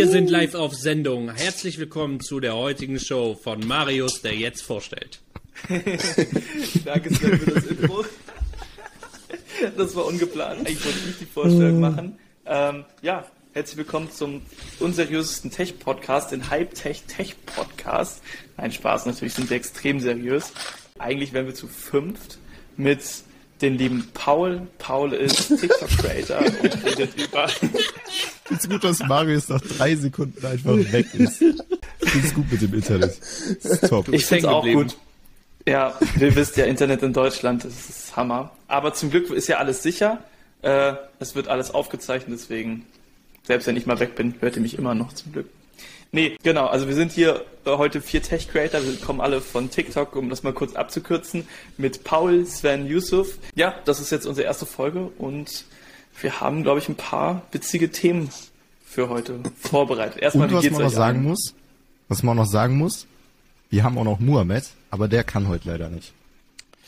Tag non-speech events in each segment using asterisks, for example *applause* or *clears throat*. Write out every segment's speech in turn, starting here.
Wir sind live auf Sendung. Herzlich willkommen zu der heutigen Show von Marius, der jetzt vorstellt. *laughs* Danke Sven für das Intro. Das war ungeplant. Eigentlich wollte ich die Vorstellung machen. Ähm, ja, herzlich willkommen zum unseriösesten Tech-Podcast, den Hype-Tech-Tech-Podcast. Nein, Spaß, natürlich sind wir extrem seriös. Eigentlich wären wir zu fünft mit den lieben Paul. Paul ist TikTok-Creator und redet über... Ich finde gut, dass Marius nach drei Sekunden einfach weg ist. Ich finde es gut mit dem Internet. Ist top. Ich finde es auch gut. Ja, ihr wisst ja, Internet in Deutschland, das ist Hammer. Aber zum Glück ist ja alles sicher. Äh, es wird alles aufgezeichnet, deswegen, selbst wenn ich mal weg bin, hört ihr mich immer noch zum Glück. Nee, genau, also wir sind hier äh, heute vier Tech-Creator, wir kommen alle von TikTok, um das mal kurz abzukürzen, mit Paul, Sven, Yusuf. Ja, das ist jetzt unsere erste Folge und wir haben, glaube ich, ein paar witzige Themen für heute vorbereitet. Erstmal, und was man noch sagen muss, was man noch sagen muss, wir haben auch noch Muhammad, aber der kann heute leider nicht.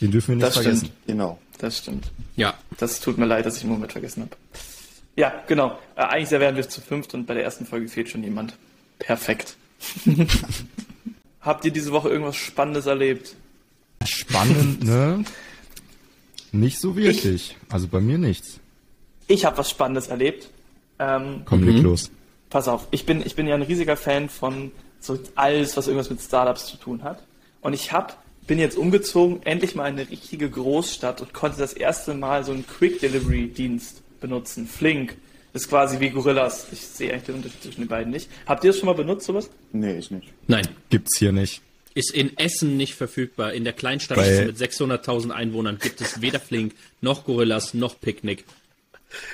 Den dürfen wir nicht das vergessen. Stimmt. Genau, das stimmt. Ja. Das tut mir leid, dass ich Muhammad vergessen habe. Ja, genau. Äh, eigentlich wären wir zu fünft und bei der ersten Folge fehlt schon jemand. Perfekt. *laughs* Habt ihr diese Woche irgendwas Spannendes erlebt? Spannend, *laughs* ne? Nicht so wirklich. Ich, also bei mir nichts. Ich habe was Spannendes erlebt. Ähm, Komm, leg mhm. los. Pass auf, ich bin, ich bin ja ein riesiger Fan von so alles, was irgendwas mit Startups zu tun hat. Und ich hab, bin jetzt umgezogen, endlich mal in eine richtige Großstadt und konnte das erste Mal so einen Quick Delivery Dienst benutzen. Flink. Ist quasi wie Gorillas. Ich sehe eigentlich den Unterschied zwischen den beiden nicht. Habt ihr das schon mal benutzt, sowas? Nee, ich nicht. Nein. Gibt's hier nicht. Ist in Essen nicht verfügbar. In der Kleinstadt Bei mit 600.000 Einwohnern gibt es weder Flink, noch Gorillas, noch Picknick.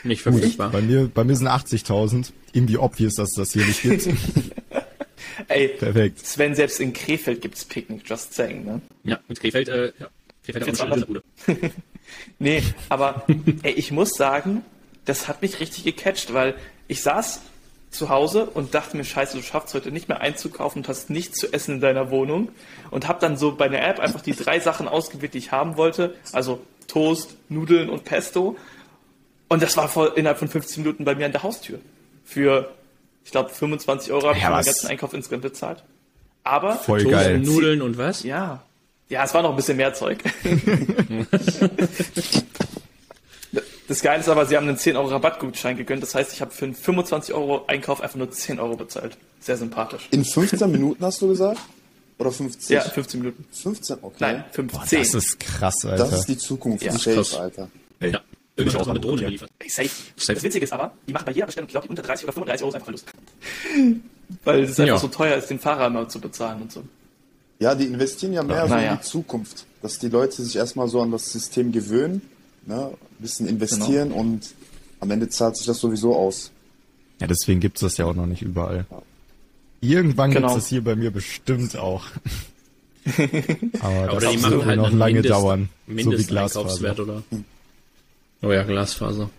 Nicht verfügbar. Bei mir, bei mir sind 80.000. Irgendwie obvious, dass es das hier nicht gibt. *laughs* Ey, Perfekt. Sven, selbst in Krefeld gibt's Picknick, just saying, ne? Ja, mit Krefeld, äh, ja. Krefeld hat auch eine Bude. nee, aber ey, ich muss sagen, das hat mich richtig gecatcht, weil ich saß zu Hause und dachte mir, scheiße, du schaffst heute nicht mehr einzukaufen und hast nichts zu essen in deiner Wohnung und habe dann so bei der App einfach die drei Sachen ausgewählt, die ich haben wollte, also Toast, Nudeln und Pesto und das war vor, innerhalb von 15 Minuten bei mir an der Haustür. Für, ich glaube, 25 Euro habe ich ja, meinen ganzen Einkauf insgesamt bezahlt. Aber Voll Toast, geil. Nudeln und was? Ja. Ja, es war noch ein bisschen mehr Zeug. *laughs* *laughs* das Geile ist aber, sie haben einen 10 Euro Rabattgutschein gegönnt. Das heißt, ich habe für einen 25 Euro Einkauf einfach nur 10 Euro bezahlt. Sehr sympathisch. In 15 Minuten hast du gesagt? Oder 50? Ja, 15 Minuten. 15, okay. Nein, 15. Boah, das ist krass, Alter. Das ist die Zukunft. Ja, safe, Alter. Ja. Irgendwann auch eine Drohne geliefert. Hey, safe. safe. Das Witzige ist aber, die machen bei jeder Bestellung, ich glaube, unter 30 oder 35 Euro ist einfach Verlust. *laughs* Weil es einfach ja. so teuer ist, den Fahrer immer zu bezahlen und so. Ja, die investieren ja mehr ja, so in die Zukunft, dass die Leute sich erstmal so an das System gewöhnen, ne, ein bisschen investieren genau. und am Ende zahlt sich das sowieso aus. Ja, deswegen gibt's das ja auch noch nicht überall. Irgendwann genau. gibt's das hier bei mir bestimmt auch. *laughs* Aber das wird halt noch lange Mindest, dauern. Mindest so wie Glasfaser. Oder? Oh ja, Glasfaser.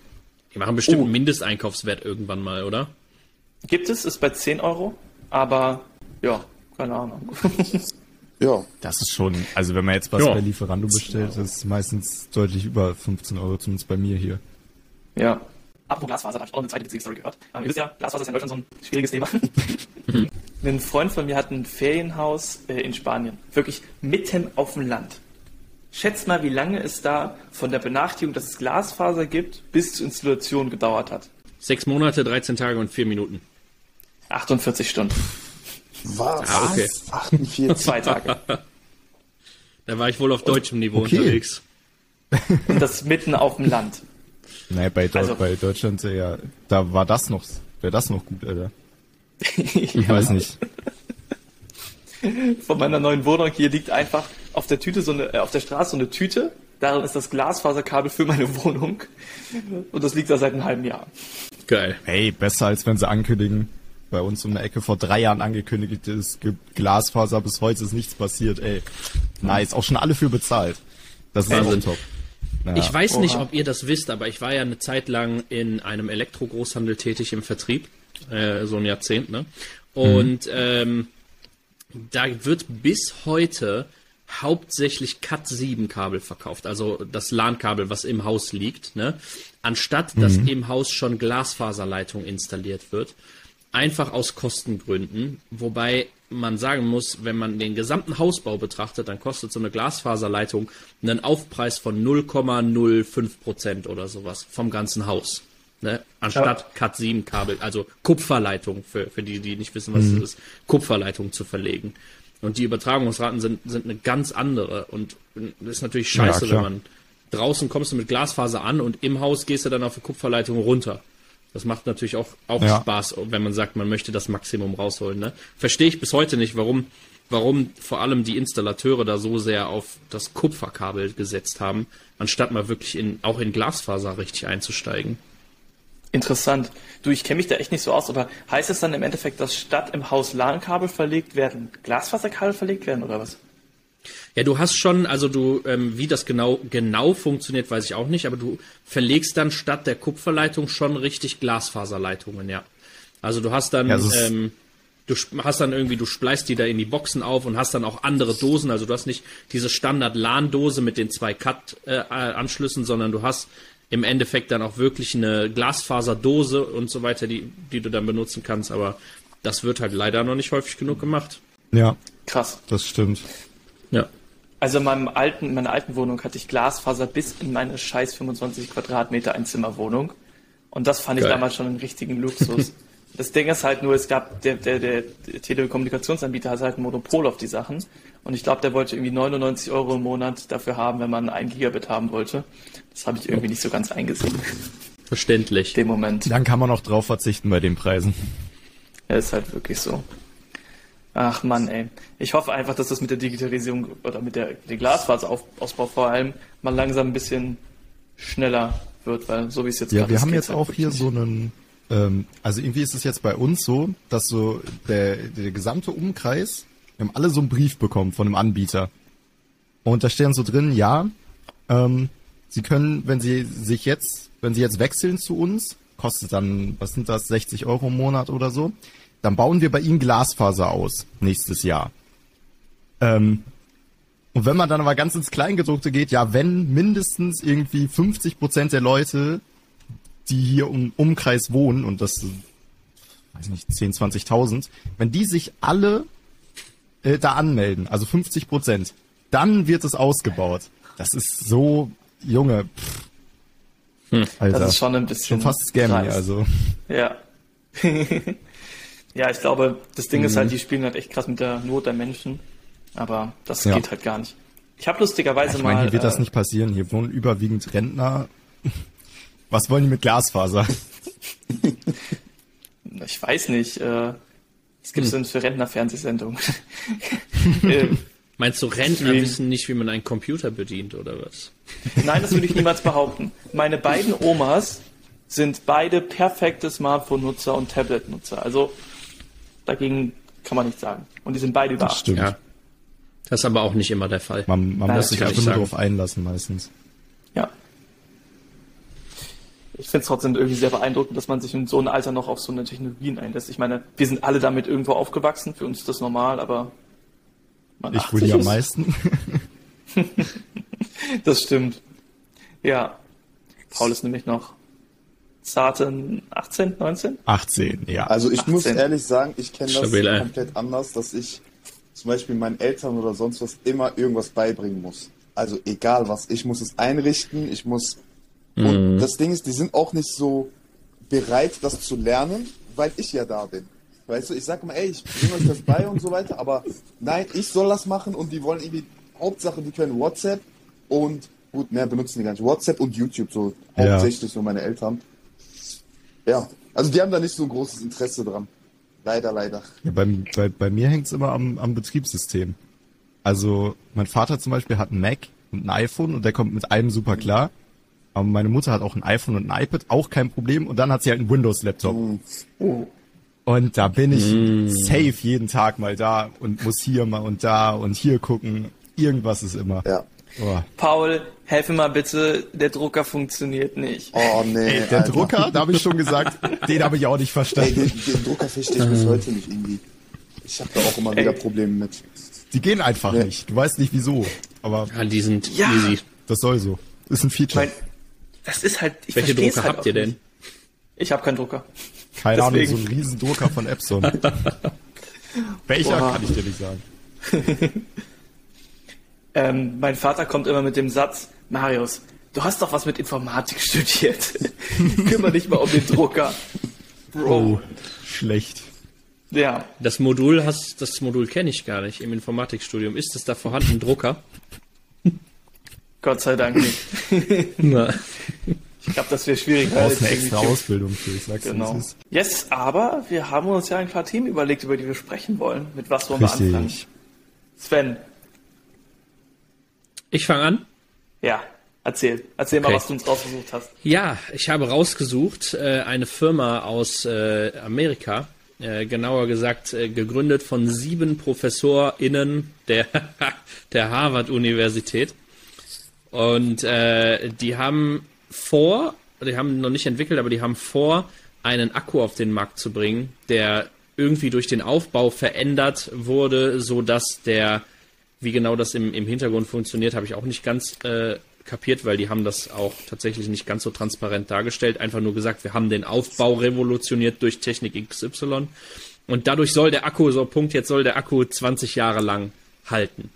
Die machen bestimmt oh. einen Mindesteinkaufswert irgendwann mal, oder? Gibt es, ist bei 10 Euro, aber ja, keine Ahnung. *laughs* ja. Das ist schon, also wenn man jetzt was ja. bei Lieferando bestellt, ist es meistens deutlich über 15 Euro, zumindest bei mir hier. Ja. Apropos Glasfaser, da habe ich auch eine zweite witzige Story gehört. Ähm, ihr wisst ja, Glasfaser ist in Deutschland so ein schwieriges Thema. *laughs* ein Freund von mir hat ein Ferienhaus äh, in Spanien. Wirklich mitten auf dem Land. Schätzt mal, wie lange es da von der Benachrichtigung, dass es Glasfaser gibt, bis zur Installation gedauert hat. Sechs Monate, 13 Tage und vier Minuten. 48 Stunden. Was? Ah, okay. 48. Zwei Tage. *laughs* Da war ich wohl auf deutschem Niveau okay. unterwegs. Und das mitten auf dem Land. Naja, bei, also, bei Deutschland, ja, da war das noch, wäre das noch gut, Alter. Ich ja. weiß nicht. Von meiner neuen Wohnung hier liegt einfach auf der Tüte so eine, äh, auf der Straße so eine Tüte. Darin ist das Glasfaserkabel für meine Wohnung. Und das liegt da seit einem halben Jahr. Geil. Hey, besser als wenn sie ankündigen. Bei uns um eine Ecke vor drei Jahren angekündigt, es gibt Glasfaser, bis heute ist nichts passiert, ey. Nice, auch schon alle für bezahlt. Das ist also top. Ja. Ich weiß nicht, ob ihr das wisst, aber ich war ja eine Zeit lang in einem Elektrogroßhandel tätig im Vertrieb, äh, so ein Jahrzehnt, ne? Und mhm. ähm, da wird bis heute hauptsächlich Cat 7 Kabel verkauft, also das LAN-Kabel, was im Haus liegt, ne? Anstatt dass mhm. im Haus schon Glasfaserleitung installiert wird. Einfach aus Kostengründen. Wobei man sagen muss, wenn man den gesamten Hausbau betrachtet, dann kostet so eine Glasfaserleitung einen Aufpreis von 0,05 Prozent oder sowas vom ganzen Haus. Ne? Anstatt ja. Cat 7 Kabel, also Kupferleitung, für, für die, die nicht wissen, was mhm. das ist, Kupferleitung zu verlegen. Und die Übertragungsraten sind, sind eine ganz andere. Und das ist natürlich scheiße, ja, wenn man draußen kommst du mit Glasfaser an und im Haus gehst du dann auf die Kupferleitung runter. Das macht natürlich auch, auch ja. Spaß, wenn man sagt, man möchte das Maximum rausholen. Ne? Verstehe ich bis heute nicht, warum, warum vor allem die Installateure da so sehr auf das Kupferkabel gesetzt haben, anstatt mal wirklich in, auch in Glasfaser richtig einzusteigen. Interessant. Du, ich kenne mich da echt nicht so aus, aber heißt es dann im Endeffekt, dass statt im Haus LAN-Kabel verlegt werden, Glasfaserkabel verlegt werden oder was? Ja, du hast schon, also du, ähm, wie das genau, genau funktioniert, weiß ich auch nicht, aber du verlegst dann statt der Kupferleitung schon richtig Glasfaserleitungen, ja. Also du hast dann, ja, ähm, du hast dann irgendwie, du spleißt die da in die Boxen auf und hast dann auch andere Dosen. Also du hast nicht diese Standard-LAN-Dose mit den zwei Cut-Anschlüssen, äh, sondern du hast im Endeffekt dann auch wirklich eine Glasfaserdose und so weiter, die, die du dann benutzen kannst. Aber das wird halt leider noch nicht häufig genug gemacht. Ja. Krass. Das stimmt. Also in meinem alten, in meiner alten Wohnung hatte ich Glasfaser bis in meine scheiß 25 Quadratmeter Einzimmerwohnung. Und das fand Geil. ich damals schon einen richtigen Luxus. *laughs* das Ding ist halt nur, es gab, der, der, der Telekommunikationsanbieter hat halt ein Monopol auf die Sachen. Und ich glaube, der wollte irgendwie 99 Euro im Monat dafür haben, wenn man ein Gigabit haben wollte. Das habe ich irgendwie nicht so ganz eingesehen. Verständlich. Dem Moment. Dann kann man auch drauf verzichten bei den Preisen. Ja, ist halt wirklich so. Ach Mann, ey. Ich hoffe einfach, dass das mit der Digitalisierung oder mit der, der Glasfaserausbau vor allem mal langsam ein bisschen schneller wird, weil so wie es jetzt Ja, wir haben jetzt auch hier so einen, ähm, also irgendwie ist es jetzt bei uns so, dass so der, der gesamte Umkreis, wir haben alle so einen Brief bekommen von einem Anbieter. Und da stehen so drin, ja, ähm, Sie können, wenn Sie sich jetzt, wenn Sie jetzt wechseln zu uns, kostet dann, was sind das, 60 Euro im Monat oder so, dann bauen wir bei Ihnen Glasfaser aus nächstes Jahr. Ähm, und wenn man dann aber ganz ins Kleingedruckte geht, ja, wenn mindestens irgendwie 50 Prozent der Leute, die hier im Umkreis wohnen, und das, weiß nicht, 10, 20.000, wenn die sich alle äh, da anmelden, also 50 Prozent, dann wird es ausgebaut. Das ist so, Junge, pff. Hm. Alter, das ist schon ein bisschen. Schon fast scammy, also. Ja. *laughs* Ja, ich glaube, das Ding mhm. ist halt, mhm. die spielen halt echt krass mit der Not der Menschen. Aber das ja. geht halt gar nicht. Ich habe lustigerweise ja, ich mein, mal. Hier wird äh, das nicht passieren. Hier wohnen überwiegend Rentner. *laughs* Was wollen die mit Glasfaser? *laughs* ich weiß nicht. Äh, was gibt's hm. denn für Rentner-Fernsehsendungen? *laughs* äh, Meinst du, Rentner wissen nicht, wie man einen Computer bedient oder was? Nein, das würde ich niemals behaupten. Meine beiden Omas sind beide perfekte Smartphone-Nutzer und Tablet-Nutzer. Also Dagegen kann man nichts sagen. Und die sind beide über 8. Stimmt. Ja. Das ist aber auch nicht immer der Fall. Man, man muss sich einfach nur darauf einlassen meistens. Ja. Ich finde es trotzdem irgendwie sehr beeindruckend, dass man sich in so einem Alter noch auf so eine Technologien einlässt. Ich meine, wir sind alle damit irgendwo aufgewachsen, für uns ist das normal, aber man Ich wohl die am meisten. *laughs* das stimmt. Ja. Paul ist nämlich noch zarte 18, 19? 18, ja. Also ich 18. muss ehrlich sagen, ich kenne das Stabil, komplett anders, dass ich zum Beispiel meinen Eltern oder sonst was immer irgendwas beibringen muss. Also egal was, ich muss es einrichten, ich muss. Mhm. Und das Ding ist, die sind auch nicht so bereit, das zu lernen, weil ich ja da bin. Weißt du, ich sage immer, ey, ich bringe euch das bei und so weiter, aber nein, ich soll das machen und die wollen irgendwie, Hauptsache, die können WhatsApp und, gut, mehr benutzen die gar nicht, WhatsApp und YouTube, so hauptsächlich ja. so meine Eltern. Ja, also die haben da nicht so ein großes Interesse dran. Leider, leider. Ja, bei, bei, bei mir hängt es immer am, am Betriebssystem. Also mein Vater zum Beispiel hat ein Mac und ein iPhone und der kommt mit einem super klar. Aber meine Mutter hat auch ein iPhone und ein iPad, auch kein Problem. Und dann hat sie halt einen Windows-Laptop. Oh. Und da bin ich mm. safe jeden Tag mal da und muss hier mal und da und hier gucken. Irgendwas ist immer. Ja. Oh. Paul, helfe mal bitte, der Drucker funktioniert nicht. Oh nee. Ey, der Alter. Drucker, da habe ich schon gesagt, den habe ich auch nicht verstanden. Ey, den, den Drucker verstehe ich bis heute nicht irgendwie. Ich habe da auch immer Ey. wieder Probleme mit. Die gehen einfach nee. nicht. Du weißt nicht wieso. Aber ja, die sind ja. easy. Das soll so. Ist ein Feature. Weil, das ist halt. Welche Drucker halt habt ihr denn? Ich habe keinen Drucker. Keine Ahnung, so ein Riesendrucker von Epson. *laughs* Welcher Boah. kann ich dir nicht sagen. *laughs* ähm, mein Vater kommt immer mit dem Satz, Marius, du hast doch was mit Informatik *laughs* studiert. Kümmere dich mal um den Drucker. Bro. Oh, schlecht. Ja. Das Modul hast, das Modul kenne ich gar nicht im Informatikstudium. Ist es da vorhanden, ein Drucker? Gott sei Dank nicht. *laughs* Ich glaube, das wäre schwierig. Du brauchst eine extra Ausbildung für, ich sag's genau. Yes, aber wir haben uns ja ein paar Themen überlegt, über die wir sprechen wollen. Mit was wollen Richtig. wir anfangen? Sven. Ich fange an? Ja, erzähl. Erzähl okay. mal, was du uns rausgesucht hast. Ja, ich habe rausgesucht äh, eine Firma aus äh, Amerika, äh, genauer gesagt äh, gegründet von sieben ProfessorInnen der, *laughs* der Harvard-Universität. Und äh, die haben vor, die haben noch nicht entwickelt, aber die haben vor, einen Akku auf den Markt zu bringen, der irgendwie durch den Aufbau verändert wurde, so dass der, wie genau das im, im Hintergrund funktioniert, habe ich auch nicht ganz äh, kapiert, weil die haben das auch tatsächlich nicht ganz so transparent dargestellt. Einfach nur gesagt, wir haben den Aufbau revolutioniert durch Technik XY. Und dadurch soll der Akku, so Punkt, jetzt soll der Akku 20 Jahre lang halten.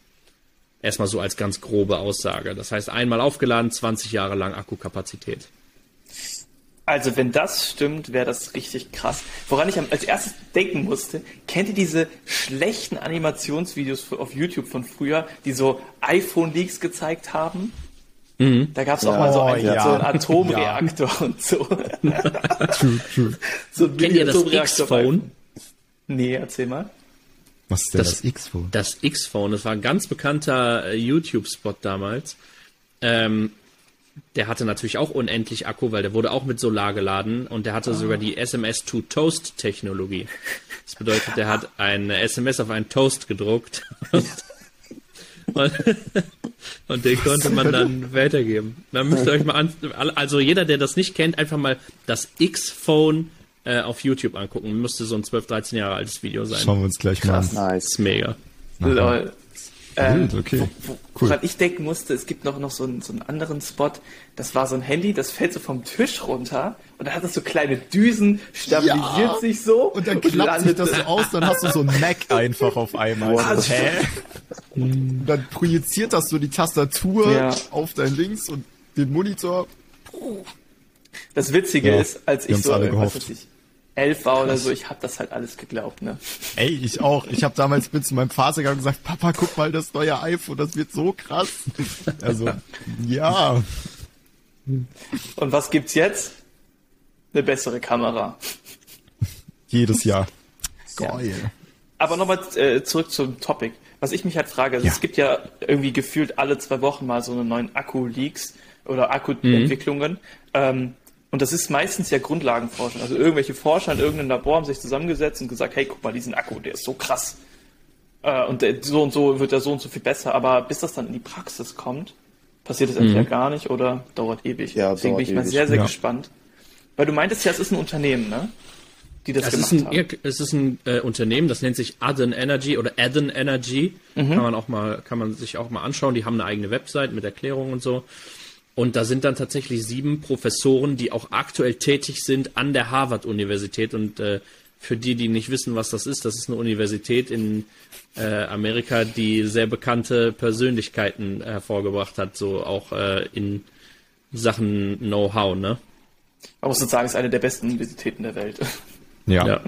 Erstmal so als ganz grobe Aussage. Das heißt, einmal aufgeladen, 20 Jahre lang Akkukapazität. Also wenn das stimmt, wäre das richtig krass. Woran ich als erstes denken musste, kennt ihr diese schlechten Animationsvideos auf YouTube von früher, die so iPhone-Leaks gezeigt haben? Mhm. Da gab es auch oh, mal so einen, ja. so einen Atomreaktor ja. und so. *laughs* true, true. So Kennt ihr das X-Phone? Nee, erzähl mal. Was ist denn das, das X-Phone? Das X-Phone, das war ein ganz bekannter äh, YouTube-Spot damals. Ähm, der hatte natürlich auch unendlich Akku, weil der wurde auch mit Solar geladen und der hatte oh. sogar die SMS-to-Toast-Technologie. Das bedeutet, der hat eine SMS auf einen Toast gedruckt und, *laughs* und, und den konnte man dann weitergeben. Dann müsst ihr euch mal an, also jeder, der das nicht kennt, einfach mal das X-Phone äh, auf YouTube angucken. Müsste so ein 12, 13 Jahre altes Video sein. Schauen wir uns gleich Krass. mal an. Nice. Ist mega. Lol. Ähm, okay. Wo, wo, woran cool. ich denken musste, es gibt noch, noch so, einen, so einen anderen Spot, das war so ein Handy, das fällt so vom Tisch runter und dann hat das so kleine Düsen, stabilisiert ja. sich so. Und dann klappt sich das so aus, dann hast du so ein Mac *laughs* einfach auf einmal. Wow, hä? Und *laughs* dann projiziert das so die Tastatur ja. auf dein Links und den Monitor. Das Witzige ja, ist, als ich so, was weiß ich, elf war oder so, ich habe das halt alles geglaubt, ne? Ey, ich auch. Ich habe damals mit zu meinem Vater gegangen und gesagt, Papa, guck mal das neue iPhone, das wird so krass. Also, ja. Und was gibt's jetzt? Eine bessere Kamera. Jedes Jahr. *laughs* Geil. Ja. Aber nochmal äh, zurück zum Topic. Was ich mich halt frage, also ja. es gibt ja irgendwie gefühlt alle zwei Wochen mal so eine neuen Akku-Leaks oder Akku-Entwicklungen. Mhm. Ähm, und das ist meistens ja Grundlagenforschung. Also irgendwelche Forscher in irgendeinem Labor haben sich zusammengesetzt und gesagt, hey, guck mal, diesen Akku, der ist so krass. Äh, und der, so und so wird er so und so viel besser. Aber bis das dann in die Praxis kommt, passiert es mhm. entweder gar nicht oder dauert ewig. Ja, Deswegen bin ich mal sehr, sehr ja. gespannt. Weil du meintest ja, es ist ein Unternehmen, ne? Die das, das gemacht ist ein, haben. Es ist ein äh, Unternehmen, das nennt sich Aden Energy oder Aden Energy. Mhm. Kann man auch mal, kann man sich auch mal anschauen. Die haben eine eigene Website mit Erklärungen und so. Und da sind dann tatsächlich sieben Professoren, die auch aktuell tätig sind an der Harvard-Universität. Und äh, für die, die nicht wissen, was das ist, das ist eine Universität in äh, Amerika, die sehr bekannte Persönlichkeiten hervorgebracht hat, so auch äh, in Sachen Know-how, ne? Man muss sagen, es ist eine der besten Universitäten der Welt. *laughs* Ja. ja.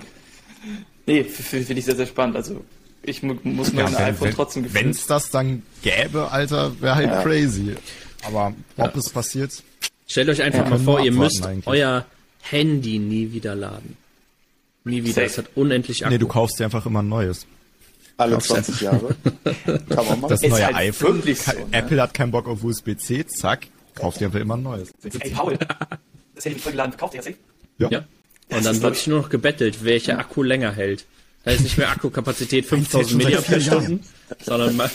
Nee, finde ich sehr, sehr spannend. Also ich muss mein ja, iPhone trotzdem gefallen. Wenn es das dann gäbe, Alter, wäre halt ja. crazy. Aber ob ja. es passiert. Stellt euch einfach mal vor, ihr müsst eigentlich. euer Handy nie wieder laden. Nie wieder. Es hat unendlich Akku. Nee, du kaufst dir einfach immer ein neues. Alle 20 Jahre. *laughs* Kann man machen. Das neue halt iPhone. So, ne? Apple hat keinen Bock auf USB-C, zack, kauft dir einfach immer ein neues. Ey, Paul, das Handy voll geladen, kauft ihr das Ja. ja. Und dann wird ich nur noch gebettelt, welcher Akku länger hält. Da ist nicht mehr Akkukapazität 5000 mAh, sondern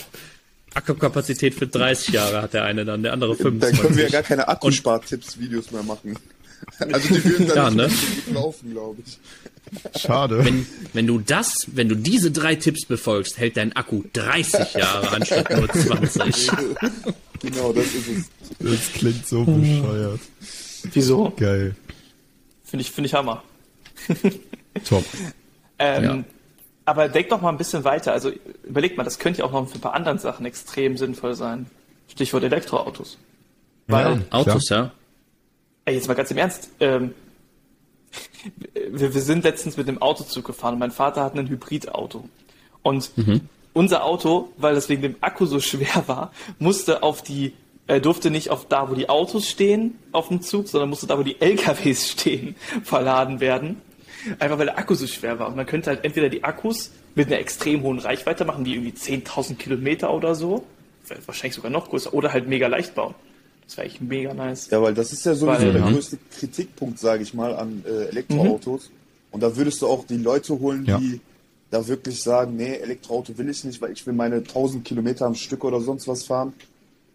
Akkukapazität für 30 Jahre hat der eine dann, der andere 25. Dann können wir ja gar keine Akkuspartipps-Videos mehr machen. Also die würden dann ja, nicht ne? laufen, glaube ich. Schade. Wenn, wenn du das, wenn du diese drei Tipps befolgst, hält dein Akku 30 Jahre anstatt nur 20. *laughs* genau, das ist es. Das klingt so bescheuert. Wieso? Geil. Finde ich, finde ich Hammer. *laughs* Top. ähm, ja. Aber denk doch mal ein bisschen weiter. Also überleg mal, das könnte ja auch noch für ein paar anderen Sachen extrem sinnvoll sein. Stichwort Elektroautos. Weil, ja, Autos, ja. Ey, jetzt mal ganz im Ernst. Ähm, wir, wir, sind letztens mit dem Autozug gefahren und mein Vater hat ein Hybridauto. Und mhm. unser Auto, weil das wegen dem Akku so *laughs* schwer war, musste auf die, äh, durfte nicht auf da, wo die Autos stehen, auf dem Zug, sondern musste da, wo die LKWs stehen, *laughs* verladen werden. Einfach weil der Akku so schwer war. Und man könnte halt entweder die Akkus mit einer extrem hohen Reichweite machen, wie irgendwie 10.000 Kilometer oder so, wahrscheinlich sogar noch größer, oder halt mega leicht bauen. Das wäre echt mega nice. Ja, weil das ist ja sowieso weil, der ja. größte Kritikpunkt, sage ich mal, an äh, Elektroautos. Mhm. Und da würdest du auch die Leute holen, ja. die da wirklich sagen, nee, Elektroauto will ich nicht, weil ich will meine 1000 Kilometer am Stück oder sonst was fahren.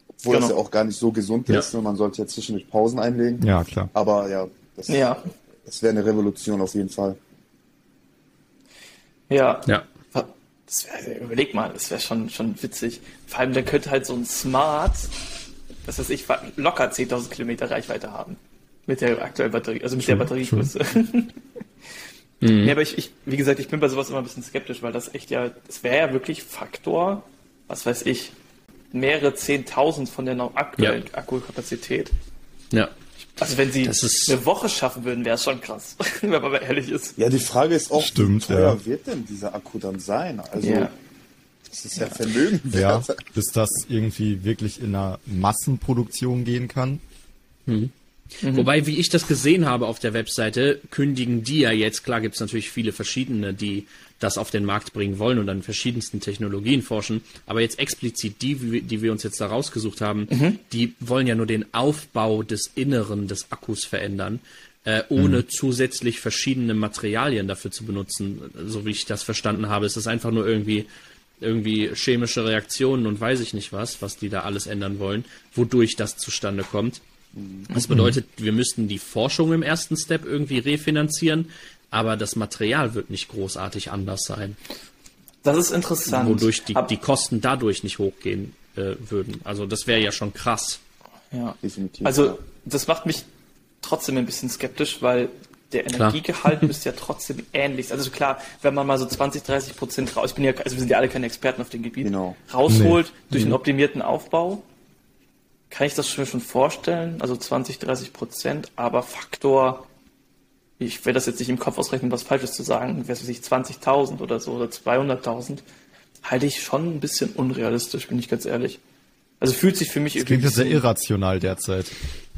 Obwohl genau. das ja auch gar nicht so gesund ja. ist. Ne? Man sollte ja zwischendurch Pausen einlegen. Ja, klar. Aber ja, das, ja. Das wäre eine Revolution auf jeden Fall. Ja. Ja. Das wär, überleg mal, das wäre schon, schon witzig. Vor allem, der könnte halt so ein Smart, das heißt, ich locker 10.000 Kilometer Reichweite haben. Mit der aktuellen Batterie, also mit schon, der Batteriegröße. *laughs* mhm. Ja, aber ich, ich, wie gesagt, ich bin bei sowas immer ein bisschen skeptisch, weil das echt ja, das wäre ja wirklich Faktor, was weiß ich, mehrere 10.000 von der aktuellen ja. Akkukapazität. Ja. Also wenn sie eine Woche schaffen würden, wäre es schon krass, *laughs* wenn man mal ehrlich ist. Ja, die Frage ist auch, Stimmt, wie teuer ja. wird denn dieser Akku dann sein? Also ja. das ist ja, ja Vermögen. Ja, bis das irgendwie wirklich in einer Massenproduktion gehen kann. Mhm. Mhm. Wobei, wie ich das gesehen habe auf der Webseite, kündigen die ja jetzt, klar gibt es natürlich viele verschiedene, die das auf den Markt bringen wollen und an verschiedensten Technologien forschen, aber jetzt explizit die, die wir uns jetzt da rausgesucht haben, mhm. die wollen ja nur den Aufbau des Inneren des Akkus verändern, äh, ohne mhm. zusätzlich verschiedene Materialien dafür zu benutzen, so wie ich das verstanden habe. Es ist einfach nur irgendwie irgendwie chemische Reaktionen und weiß ich nicht was, was die da alles ändern wollen, wodurch das zustande kommt. Das bedeutet, wir müssten die Forschung im ersten Step irgendwie refinanzieren, aber das Material wird nicht großartig anders sein. Das ist interessant. Wodurch die, die Kosten dadurch nicht hochgehen äh, würden. Also das wäre ja schon krass. Ja, definitiv. Also das macht mich trotzdem ein bisschen skeptisch, weil der Energiegehalt *laughs* müsste ja trotzdem ähnlich sein. Also klar, wenn man mal so 20, 30 Prozent raus, ich bin ja, also wir sind ja alle keine Experten auf dem Gebiet, genau. rausholt nee. durch einen mhm. optimierten Aufbau, kann ich das schon vorstellen, also 20, 30 Prozent, aber Faktor, ich will das jetzt nicht im Kopf ausrechnen, was Falsches zu sagen, wäre es sich 20.000 oder so oder 200.000, halte ich schon ein bisschen unrealistisch, bin ich ganz ehrlich. Also fühlt sich für mich das irgendwie. Klingt sehr irrational derzeit.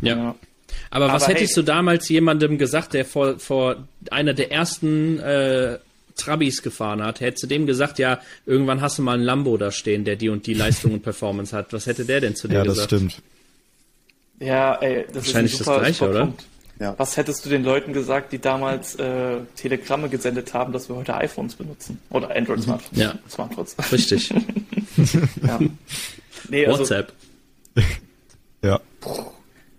Ja. ja. Aber was Aber hättest hey, du damals jemandem gesagt, der vor, vor einer der ersten äh, Trabis gefahren hat, hättest du dem gesagt, ja, irgendwann hast du mal einen Lambo da stehen, der die und die Leistung und Performance hat. Was hätte der denn zu dir ja, gesagt? Ja, das stimmt. Ja, ey, das Wahrscheinlich ist ein super, das Gleiche, oder? Ja. Was hättest du den Leuten gesagt, die damals äh, Telegramme gesendet haben, dass wir heute iPhones benutzen? Oder Android-Smartphones? Mhm. Ja. Smartphones. *laughs* Richtig. *laughs* ja. nee, also, WhatsApp. *laughs* ja.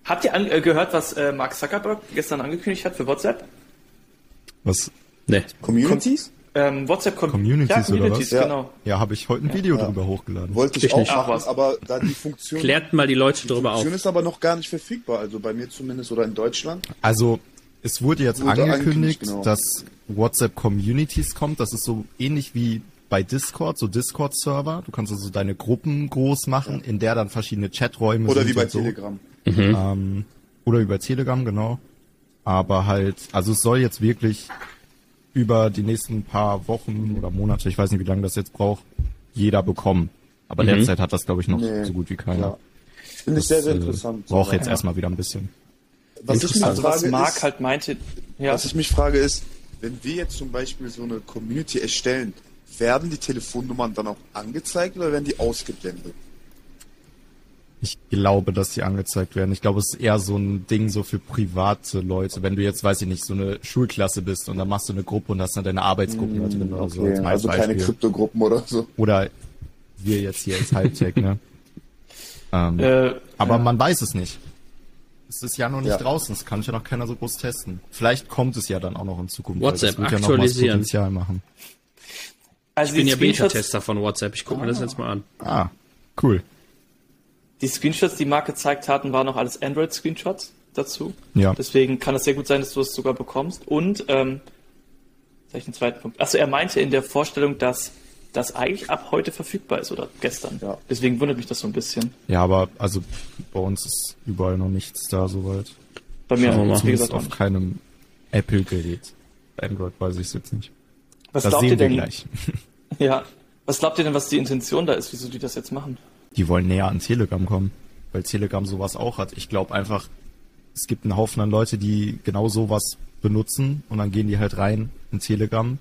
Habt ihr an, äh, gehört, was äh, Mark Zuckerberg gestern angekündigt hat für WhatsApp? Was? Nee. Communities? Ähm, WhatsApp Com Communities, ja, Communities oder was? genau. Ja, habe ich heute ein Video ja. darüber hochgeladen. Wollte ich, ich auch nicht. machen, aber da die Funktion... Klärt mal die Leute darüber auf. Die Funktion ist aber noch gar nicht verfügbar, also bei mir zumindest oder in Deutschland. Also, es wurde jetzt wurde angekündigt, genau. dass WhatsApp Communities kommt. Das ist so ähnlich wie bei Discord, so Discord-Server. Du kannst also deine Gruppen groß machen, in der dann verschiedene Chaträume Oder wie bei so. Telegram. Mhm. Ähm, oder wie bei Telegram, genau. Aber halt, also es soll jetzt wirklich über die nächsten paar Wochen oder Monate, ich weiß nicht, wie lange das jetzt braucht, jeder bekommen. Aber mhm. derzeit hat das, glaube ich, noch nee, so gut wie keiner. Finde ich sehr, sehr äh, interessant. Äh, Braucht jetzt ja. erstmal wieder ein bisschen. Was ich mich also, frage, was Marc ist, halt meinte, ja. was ich mich frage ist, wenn wir jetzt zum Beispiel so eine Community erstellen, werden die Telefonnummern dann auch angezeigt oder werden die ausgeblendet? Ich glaube, dass die angezeigt werden. Ich glaube, es ist eher so ein Ding so für private Leute. Wenn du jetzt, weiß ich nicht, so eine Schulklasse bist und dann machst du eine Gruppe und hast dann deine Arbeitsgruppen mm, drin oder so. Als also Beispiel. keine Kryptogruppen oder so. Oder wir jetzt hier als Hightech, ne? *laughs* ähm, äh, aber ja. man weiß es nicht. Es ist ja noch nicht ja. draußen, es kann ja noch keiner so groß testen. Vielleicht kommt es ja dann auch noch in Zukunft. WhatsApp das wird aktualisieren. Ja noch Potenzial machen. Also ich bin ja Beta-Tester von WhatsApp, ich gucke ah. mir das jetzt mal an. Ah, cool. Die Screenshots, die Marc gezeigt hatten, waren noch alles Android-Screenshots dazu. Ja. Deswegen kann es sehr gut sein, dass du es sogar bekommst. Und ähm, Vielleicht einen zweiten Punkt. Achso, er meinte in der Vorstellung, dass das eigentlich ab heute verfügbar ist oder gestern. Ja. Deswegen wundert mich das so ein bisschen. Ja, aber also bei uns ist überall noch nichts da soweit. Bei mir auch, wie gesagt, auf keinem Apple-Gerät. Android weiß ich es jetzt nicht. Was das glaubt sehen ihr denn? gleich. *laughs* Ja. Was glaubt ihr denn, was die Intention da ist, wieso die das jetzt machen? Die wollen näher an Telegram kommen, weil Telegram sowas auch hat. Ich glaube einfach, es gibt einen Haufen an Leute, die genau sowas benutzen und dann gehen die halt rein in Telegram.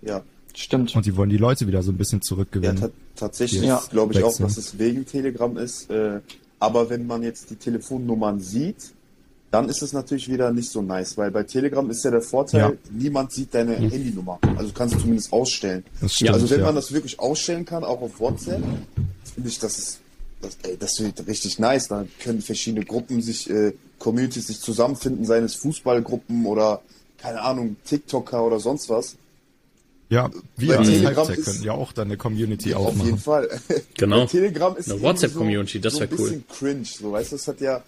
Ja, stimmt. Und die wollen die Leute wieder so ein bisschen zurückgewinnen. Ja, tatsächlich ja. glaube ich auch, dass es wegen Telegram ist. Äh, aber wenn man jetzt die Telefonnummern sieht, dann ist es natürlich wieder nicht so nice, weil bei Telegram ist ja der Vorteil, ja. niemand sieht deine mhm. Handynummer. Also du kannst du zumindest ausstellen. Stimmt, also wenn ja. man das wirklich ausstellen kann, auch auf WhatsApp, finde ich, das ist, das, ey, das wird richtig nice. Da können verschiedene Gruppen sich, äh, Communities sich zusammenfinden, seines Fußballgruppen oder, keine Ahnung, TikToker oder sonst was. Ja, wir als Telegram ist, können ja auch deine Community ja, aufmachen. Auf jeden Fall. Genau. *laughs* Telegram ist eine WhatsApp-Community, das wäre so cool. ein bisschen cringe, so weißt du, das hat ja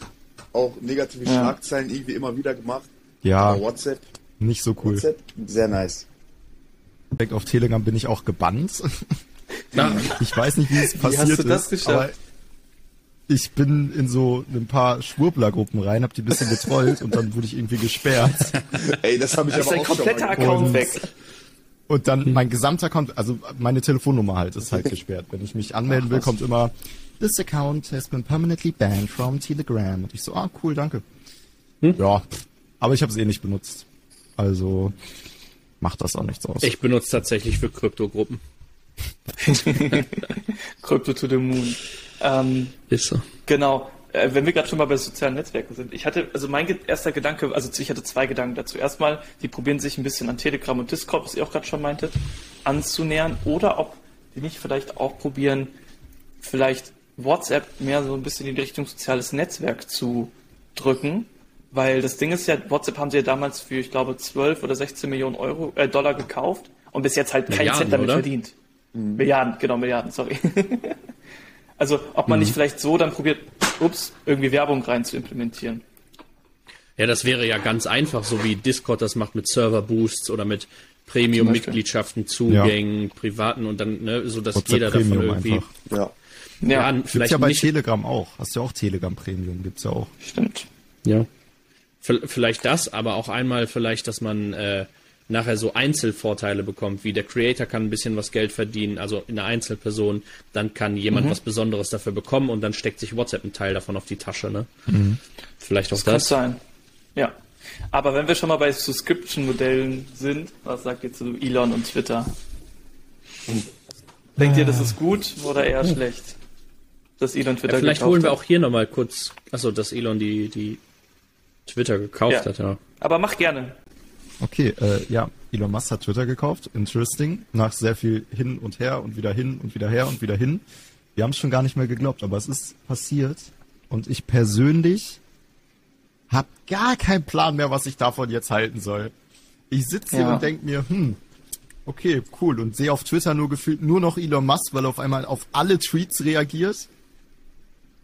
auch negative ja. Schlagzeilen irgendwie immer wieder gemacht. Ja. Aber WhatsApp. Nicht so cool. WhatsApp, sehr nice. Auf Telegram bin ich auch gebannt. ich weiß nicht, wie es passiert wie hast du das ist, aber ich bin in so ein paar Schwurbler-Gruppen rein, hab die ein bisschen getrollt und dann wurde ich irgendwie gesperrt. Ey, das habe ich das aber ist auch kompletter schon Account weg. Und dann mein gesamter Account, also meine Telefonnummer halt ist halt gesperrt. Wenn ich mich anmelden will, kommt immer This account has been permanently banned from Telegram. Und ich so, ah, cool, danke. Hm? Ja, aber ich habe es eh nicht benutzt. Also macht das auch nichts aus. Ich benutze tatsächlich für Kryptogruppen. *laughs* Krypto to the Moon. Ähm, Ist so. Genau. Äh, wenn wir gerade schon mal bei sozialen Netzwerken sind. Ich hatte, also mein erster Gedanke, also ich hatte zwei Gedanken dazu. Erstmal, die probieren sich ein bisschen an Telegram und Discord, was ihr auch gerade schon meintet, anzunähern. Oder ob die nicht vielleicht auch probieren, vielleicht WhatsApp mehr so ein bisschen in die Richtung soziales Netzwerk zu drücken. Weil das Ding ist ja, WhatsApp haben sie ja damals für, ich glaube, 12 oder 16 Millionen Euro, äh, Dollar gekauft und bis jetzt halt keinen Cent damit oder? verdient. Mhm. Milliarden, genau, Milliarden, sorry. *laughs* also, ob man mhm. nicht vielleicht so dann probiert, ups, irgendwie Werbung rein zu implementieren. Ja, das wäre ja ganz einfach, so wie Discord das macht mit Server-Boosts oder mit Premium-Mitgliedschaften, Zugängen, ja. privaten und dann, ne, so dass WhatsApp jeder Premium davon irgendwie. Einfach. Ja. Ja, ja vielleicht ja bei nicht. Telegram auch. Hast du ja auch Telegram Premium, gibt's ja auch. Stimmt. Ja. Vielleicht das, aber auch einmal vielleicht, dass man äh, nachher so Einzelvorteile bekommt, wie der Creator kann ein bisschen was Geld verdienen, also in einer Einzelperson, dann kann jemand mhm. was Besonderes dafür bekommen und dann steckt sich WhatsApp einen Teil davon auf die Tasche, ne? Mhm. Vielleicht auch das. Das kann sein. Ja. Aber wenn wir schon mal bei Subscription-Modellen sind, was sagt ihr zu Elon und Twitter? Denkt ihr, das ist gut oder eher schlecht? Dass Elon Twitter ja, vielleicht holen wir hat. auch hier nochmal kurz, achso, dass Elon die, die Twitter gekauft ja. hat, ja. Aber mach gerne. Okay, äh, ja, Elon Musk hat Twitter gekauft. Interesting. Nach sehr viel hin und her und wieder hin und wieder her und wieder hin. Wir haben es schon gar nicht mehr geglaubt, aber es ist passiert. Und ich persönlich habe gar keinen Plan mehr, was ich davon jetzt halten soll. Ich sitze hier ja. und denke mir, hm, okay, cool. Und sehe auf Twitter nur gefühlt nur noch Elon Musk, weil er auf einmal auf alle Tweets reagiert.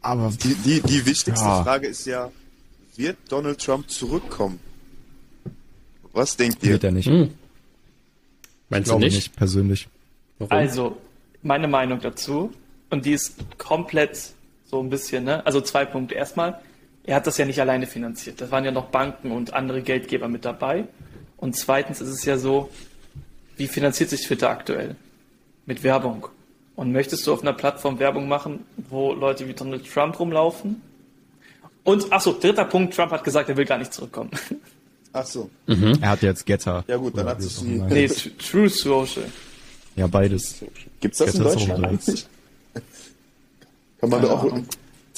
Aber die, die, die wichtigste ja. Frage ist ja, wird Donald Trump zurückkommen? Was denkt ihr? Wird er nicht. Hm. Meinst ich du nicht? nicht? persönlich. Warum? Also, meine Meinung dazu, und die ist komplett so ein bisschen, ne? Also zwei Punkte. Erstmal, er hat das ja nicht alleine finanziert. Da waren ja noch Banken und andere Geldgeber mit dabei. Und zweitens ist es ja so, wie finanziert sich Twitter aktuell? Mit Werbung. Und möchtest du auf einer Plattform Werbung machen, wo Leute wie Donald Trump rumlaufen? Und, achso, dritter Punkt, Trump hat gesagt, er will gar nicht zurückkommen. *laughs* Ach so. Mhm. Er hat jetzt Getter. Ja gut, dann hat sich die... Nee, True Social. Ja, beides. Gibt's das Getter in Deutschland eigentlich? Kann man da auch...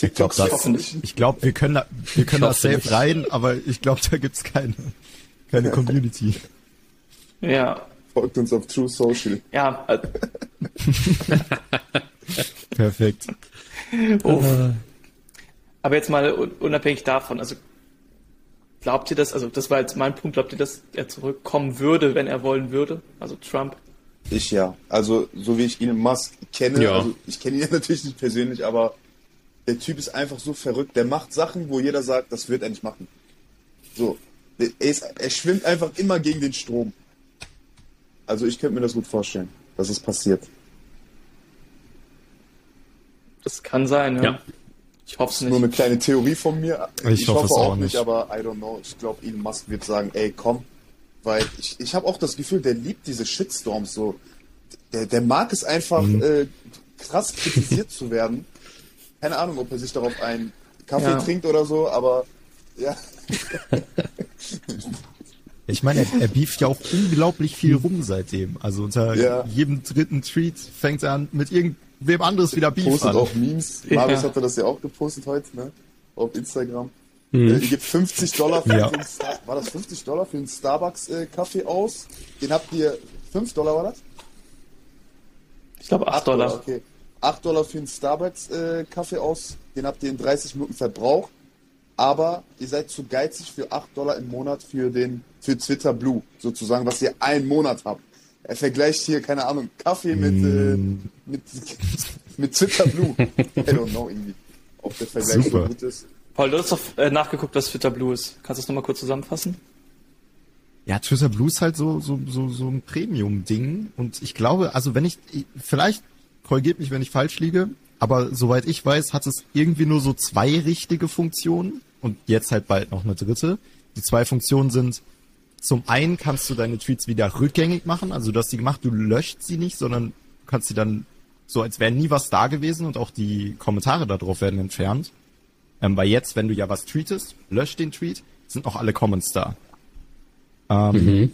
Ich glaube, ich glaube, wir können da, wir können da safe nicht. rein, aber ich glaube, da gibt's keine, keine Community. Ja. Folgt uns auf True Social. Ja. Äh, *laughs* Perfekt. Oh. Aber jetzt mal unabhängig davon, also glaubt ihr das, also das war jetzt mein Punkt, glaubt ihr, dass er zurückkommen würde, wenn er wollen würde? Also Trump? Ich ja. Also so wie ich ihn Musk kenne, ja. also ich kenne ihn *laughs* natürlich nicht persönlich, aber der Typ ist einfach so verrückt. Der macht Sachen, wo jeder sagt, das wird er nicht machen. So. Er, ist, er schwimmt einfach immer gegen den Strom. Also ich könnte mir das gut vorstellen, dass es passiert. Das kann sein, ja. ja. Ich hoffe es nicht. Nur eine kleine Theorie von mir. Ich, ich hoffe, hoffe auch nicht, aber I don't know. Ich glaube, Elon Musk wird sagen, ey, komm. Weil ich, ich habe auch das Gefühl, der liebt diese Shitstorms so. Der, der mag es einfach, mhm. äh, krass kritisiert zu werden. Keine Ahnung, ob er sich darauf einen Kaffee ja. trinkt oder so, aber ja. *laughs* *laughs* Ich meine, er, er beeft ja auch unglaublich viel rum seitdem. Also unter ja. jedem dritten Tweet fängt er an mit irgendwem anderes wieder Beef Postet an. auch Memes. Ja. Marius hatte das ja auch gepostet heute, ne? Auf Instagram. Äh, ihr gebt 50 Dollar für ja. einen Star war das 50 Dollar für einen Starbucks äh, Kaffee aus? Den habt ihr 5 Dollar war das? Ich glaube 8, 8 Dollar. Dollar. Okay. 8 Dollar für einen Starbucks äh, Kaffee aus, den habt ihr in 30 Minuten verbraucht aber ihr seid zu geizig für 8 Dollar im Monat für den für Twitter Blue, sozusagen, was ihr einen Monat habt. Er vergleicht hier, keine Ahnung, Kaffee mit, mm. äh, mit, *laughs* mit Twitter Blue. I don't know irgendwie, ob der Vergleich Super. so gut ist. Paul, du hast doch äh, nachgeguckt, was Twitter Blue ist. Kannst du das nochmal kurz zusammenfassen? Ja, Twitter Blue ist halt so, so, so, so ein Premium-Ding. Und ich glaube, also wenn ich, vielleicht korrigiert mich, wenn ich falsch liege, aber soweit ich weiß, hat es irgendwie nur so zwei richtige Funktionen und jetzt halt bald noch eine dritte. Die zwei Funktionen sind, zum einen kannst du deine Tweets wieder rückgängig machen, also du hast sie gemacht, du löscht sie nicht, sondern kannst sie dann so, als wäre nie was da gewesen und auch die Kommentare darauf werden entfernt. Ähm, weil jetzt, wenn du ja was tweetest, löscht den Tweet, sind auch alle Comments da. Ähm, mhm.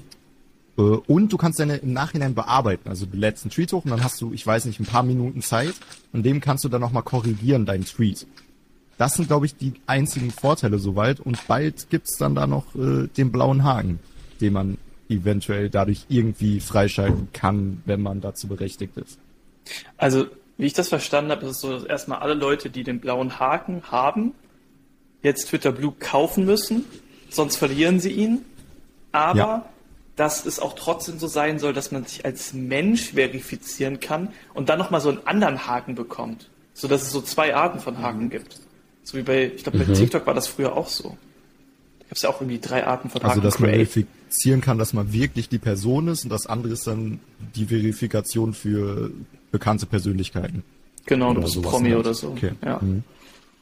Äh, und du kannst deine im Nachhinein bearbeiten. Also du lädst einen Tweet hoch und dann hast du, ich weiß nicht, ein paar Minuten Zeit. Und dem kannst du dann nochmal korrigieren, deinen Tweet. Das sind, glaube ich, die einzigen Vorteile soweit. Und bald gibt's dann da noch äh, den blauen Haken, den man eventuell dadurch irgendwie freischalten kann, wenn man dazu berechtigt ist. Also, wie ich das verstanden habe, ist es so, dass erstmal alle Leute, die den blauen Haken haben, jetzt Twitter Blue kaufen müssen, sonst verlieren sie ihn. Aber ja dass es auch trotzdem so sein soll, dass man sich als Mensch verifizieren kann und dann nochmal so einen anderen Haken bekommt. So dass es so zwei Arten von Haken mhm. gibt. So wie bei, ich glaube, bei mhm. TikTok war das früher auch so. Da gab es ja auch irgendwie drei Arten von also. Also, dass man verifizieren kann, dass man wirklich die Person ist und das andere ist dann die Verifikation für bekannte Persönlichkeiten. Genau, du bist Promi oder so. Okay. Ja. Mhm.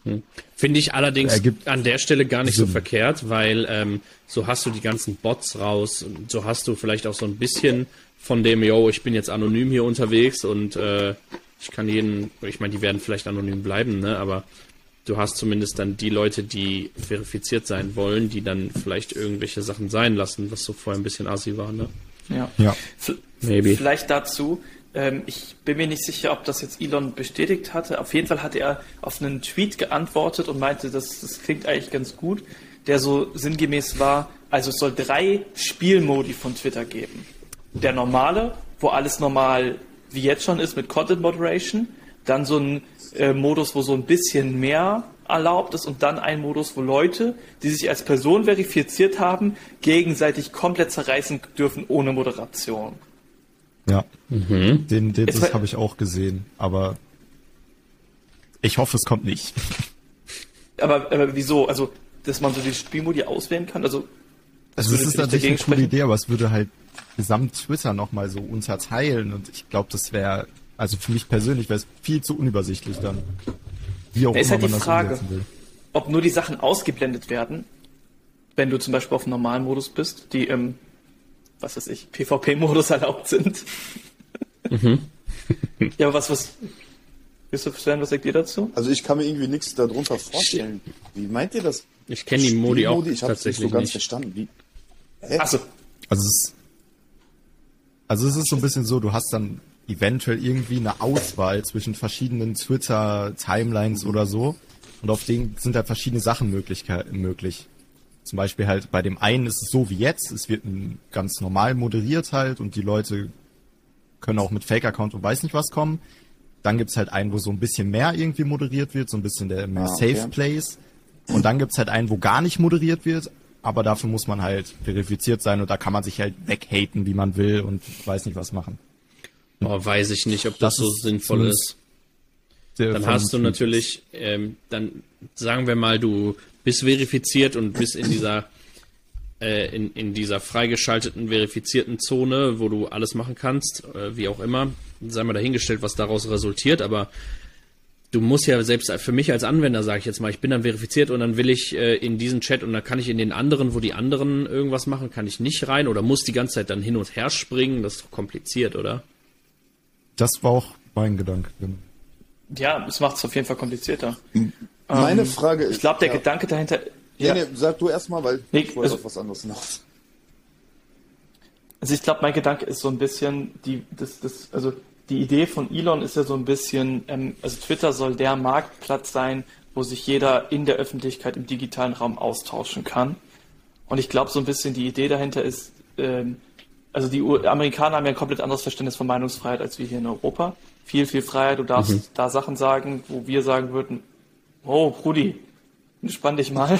Hm. Finde ich allerdings an der Stelle gar nicht Sinn. so verkehrt, weil ähm, so hast du die ganzen Bots raus, so hast du vielleicht auch so ein bisschen von dem, yo, ich bin jetzt anonym hier unterwegs und äh, ich kann jeden, ich meine, die werden vielleicht anonym bleiben, ne, aber du hast zumindest dann die Leute, die verifiziert sein wollen, die dann vielleicht irgendwelche Sachen sein lassen, was so vorher ein bisschen assi war, ne? Ja. ja. Maybe. Vielleicht dazu, ähm, ich bin mir nicht sicher, ob das jetzt Elon bestätigt hatte. Auf jeden Fall hatte er auf einen Tweet geantwortet und meinte, das, das klingt eigentlich ganz gut, der so sinngemäß war, also es soll drei Spielmodi von Twitter geben. Der normale, wo alles normal wie jetzt schon ist mit Content Moderation, dann so ein äh, Modus, wo so ein bisschen mehr erlaubt ist und dann ein Modus, wo Leute, die sich als Person verifiziert haben, gegenseitig komplett zerreißen dürfen ohne Moderation. Ja, mhm. den, den das habe ich auch gesehen, aber ich hoffe, es kommt nicht. *laughs* Aber, aber wieso? Also, dass man so die Spielmodi auswählen kann? Also, also das ist natürlich eine coole Idee, aber es würde halt gesamt Twitter nochmal so unterteilen und ich glaube, das wäre, also für mich persönlich wäre es viel zu unübersichtlich dann. Wie auch da ist halt die Frage, ob nur die Sachen ausgeblendet werden, wenn du zum Beispiel auf dem normalen Modus bist, die im was weiß ich, PvP-Modus *laughs* erlaubt sind. Mhm. *laughs* ja, aber was, was, Christoph Stern, was sagt ihr dazu? Also ich kann mir irgendwie nichts darunter vorstellen. Wie meint ihr das? Ich kenne die Modi auch ich tatsächlich nicht so ganz nicht. verstanden. Wie? Hä? Achso. Also es, ist, also es ist so ein bisschen so, du hast dann eventuell irgendwie eine Auswahl zwischen verschiedenen Twitter-Timelines oder so. Und auf denen sind halt verschiedene Sachen möglich. möglich. Zum Beispiel halt bei dem einen ist es so wie jetzt, es wird ganz normal moderiert halt und die Leute können auch mit Fake-Account und weiß nicht was kommen. Dann gibt's halt einen, wo so ein bisschen mehr irgendwie moderiert wird, so ein bisschen der mehr ah, okay. Safe Place. Und dann gibt's halt einen, wo gar nicht moderiert wird, aber dafür muss man halt verifiziert sein und da kann man sich halt weghaten, wie man will und weiß nicht was machen. Oh, weiß ich nicht, ob das, das so sinnvoll ist. Dann hast du natürlich, ähm, dann sagen wir mal, du bist verifiziert und bist in dieser äh, in, in dieser freigeschalteten, verifizierten Zone, wo du alles machen kannst, äh, wie auch immer, sei mal dahingestellt, was daraus resultiert, aber du musst ja selbst für mich als Anwender, sage ich jetzt mal, ich bin dann verifiziert und dann will ich äh, in diesen Chat und dann kann ich in den anderen, wo die anderen irgendwas machen, kann ich nicht rein oder muss die ganze Zeit dann hin und her springen. Das ist doch kompliziert, oder? Das war auch mein Gedanke. Ja, es macht es auf jeden Fall komplizierter. Meine ähm, Frage ist. Ich glaube, der ja. Gedanke dahinter. Ja, nee, sag du erstmal, weil nee, ich wollte also, auf was anderes hinaus. Also ich glaube, mein Gedanke ist so ein bisschen die, das, das, also die Idee von Elon ist ja so ein bisschen, ähm, also Twitter soll der Marktplatz sein, wo sich jeder in der Öffentlichkeit im digitalen Raum austauschen kann. Und ich glaube, so ein bisschen die Idee dahinter ist, ähm, also die Amerikaner haben ja ein komplett anderes Verständnis von Meinungsfreiheit als wir hier in Europa. Viel, viel Freiheit. Du darfst mhm. da Sachen sagen, wo wir sagen würden, oh, Rudi, spann dich mal.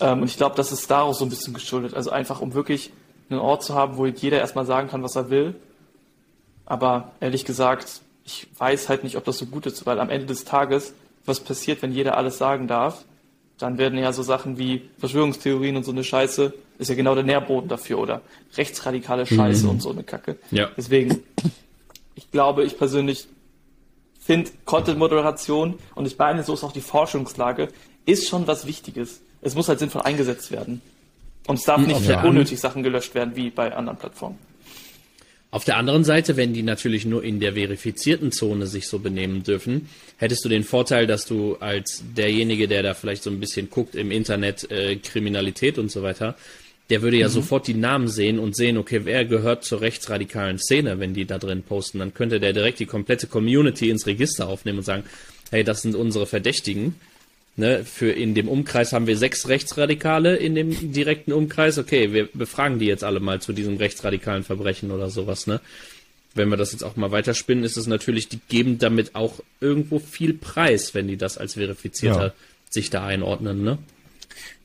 Ähm, und ich glaube, das ist daraus so ein bisschen geschuldet. Also einfach, um wirklich einen Ort zu haben, wo jeder erstmal sagen kann, was er will aber ehrlich gesagt, ich weiß halt nicht, ob das so gut ist, weil am Ende des Tages, was passiert, wenn jeder alles sagen darf, dann werden ja so Sachen wie Verschwörungstheorien und so eine Scheiße, ist ja genau der Nährboden dafür, oder rechtsradikale Scheiße mhm. und so eine Kacke. Ja. Deswegen, ich glaube, ich persönlich finde Content-Moderation und ich meine, so ist auch die Forschungslage, ist schon was Wichtiges. Es muss halt sinnvoll eingesetzt werden. Und es darf nicht ja. unnötig Sachen gelöscht werden, wie bei anderen Plattformen. Auf der anderen Seite, wenn die natürlich nur in der verifizierten Zone sich so benehmen dürfen, hättest du den Vorteil, dass du als derjenige, der da vielleicht so ein bisschen guckt im Internet, äh, Kriminalität und so weiter, der würde ja mhm. sofort die Namen sehen und sehen, okay, wer gehört zur rechtsradikalen Szene, wenn die da drin posten. Dann könnte der direkt die komplette Community ins Register aufnehmen und sagen, hey, das sind unsere Verdächtigen. Ne, für in dem Umkreis haben wir sechs Rechtsradikale in dem direkten Umkreis. Okay, wir befragen die jetzt alle mal zu diesem rechtsradikalen Verbrechen oder sowas, ne? Wenn wir das jetzt auch mal weiterspinnen, ist es natürlich, die geben damit auch irgendwo viel Preis, wenn die das als verifizierter ja. sich da einordnen, ne?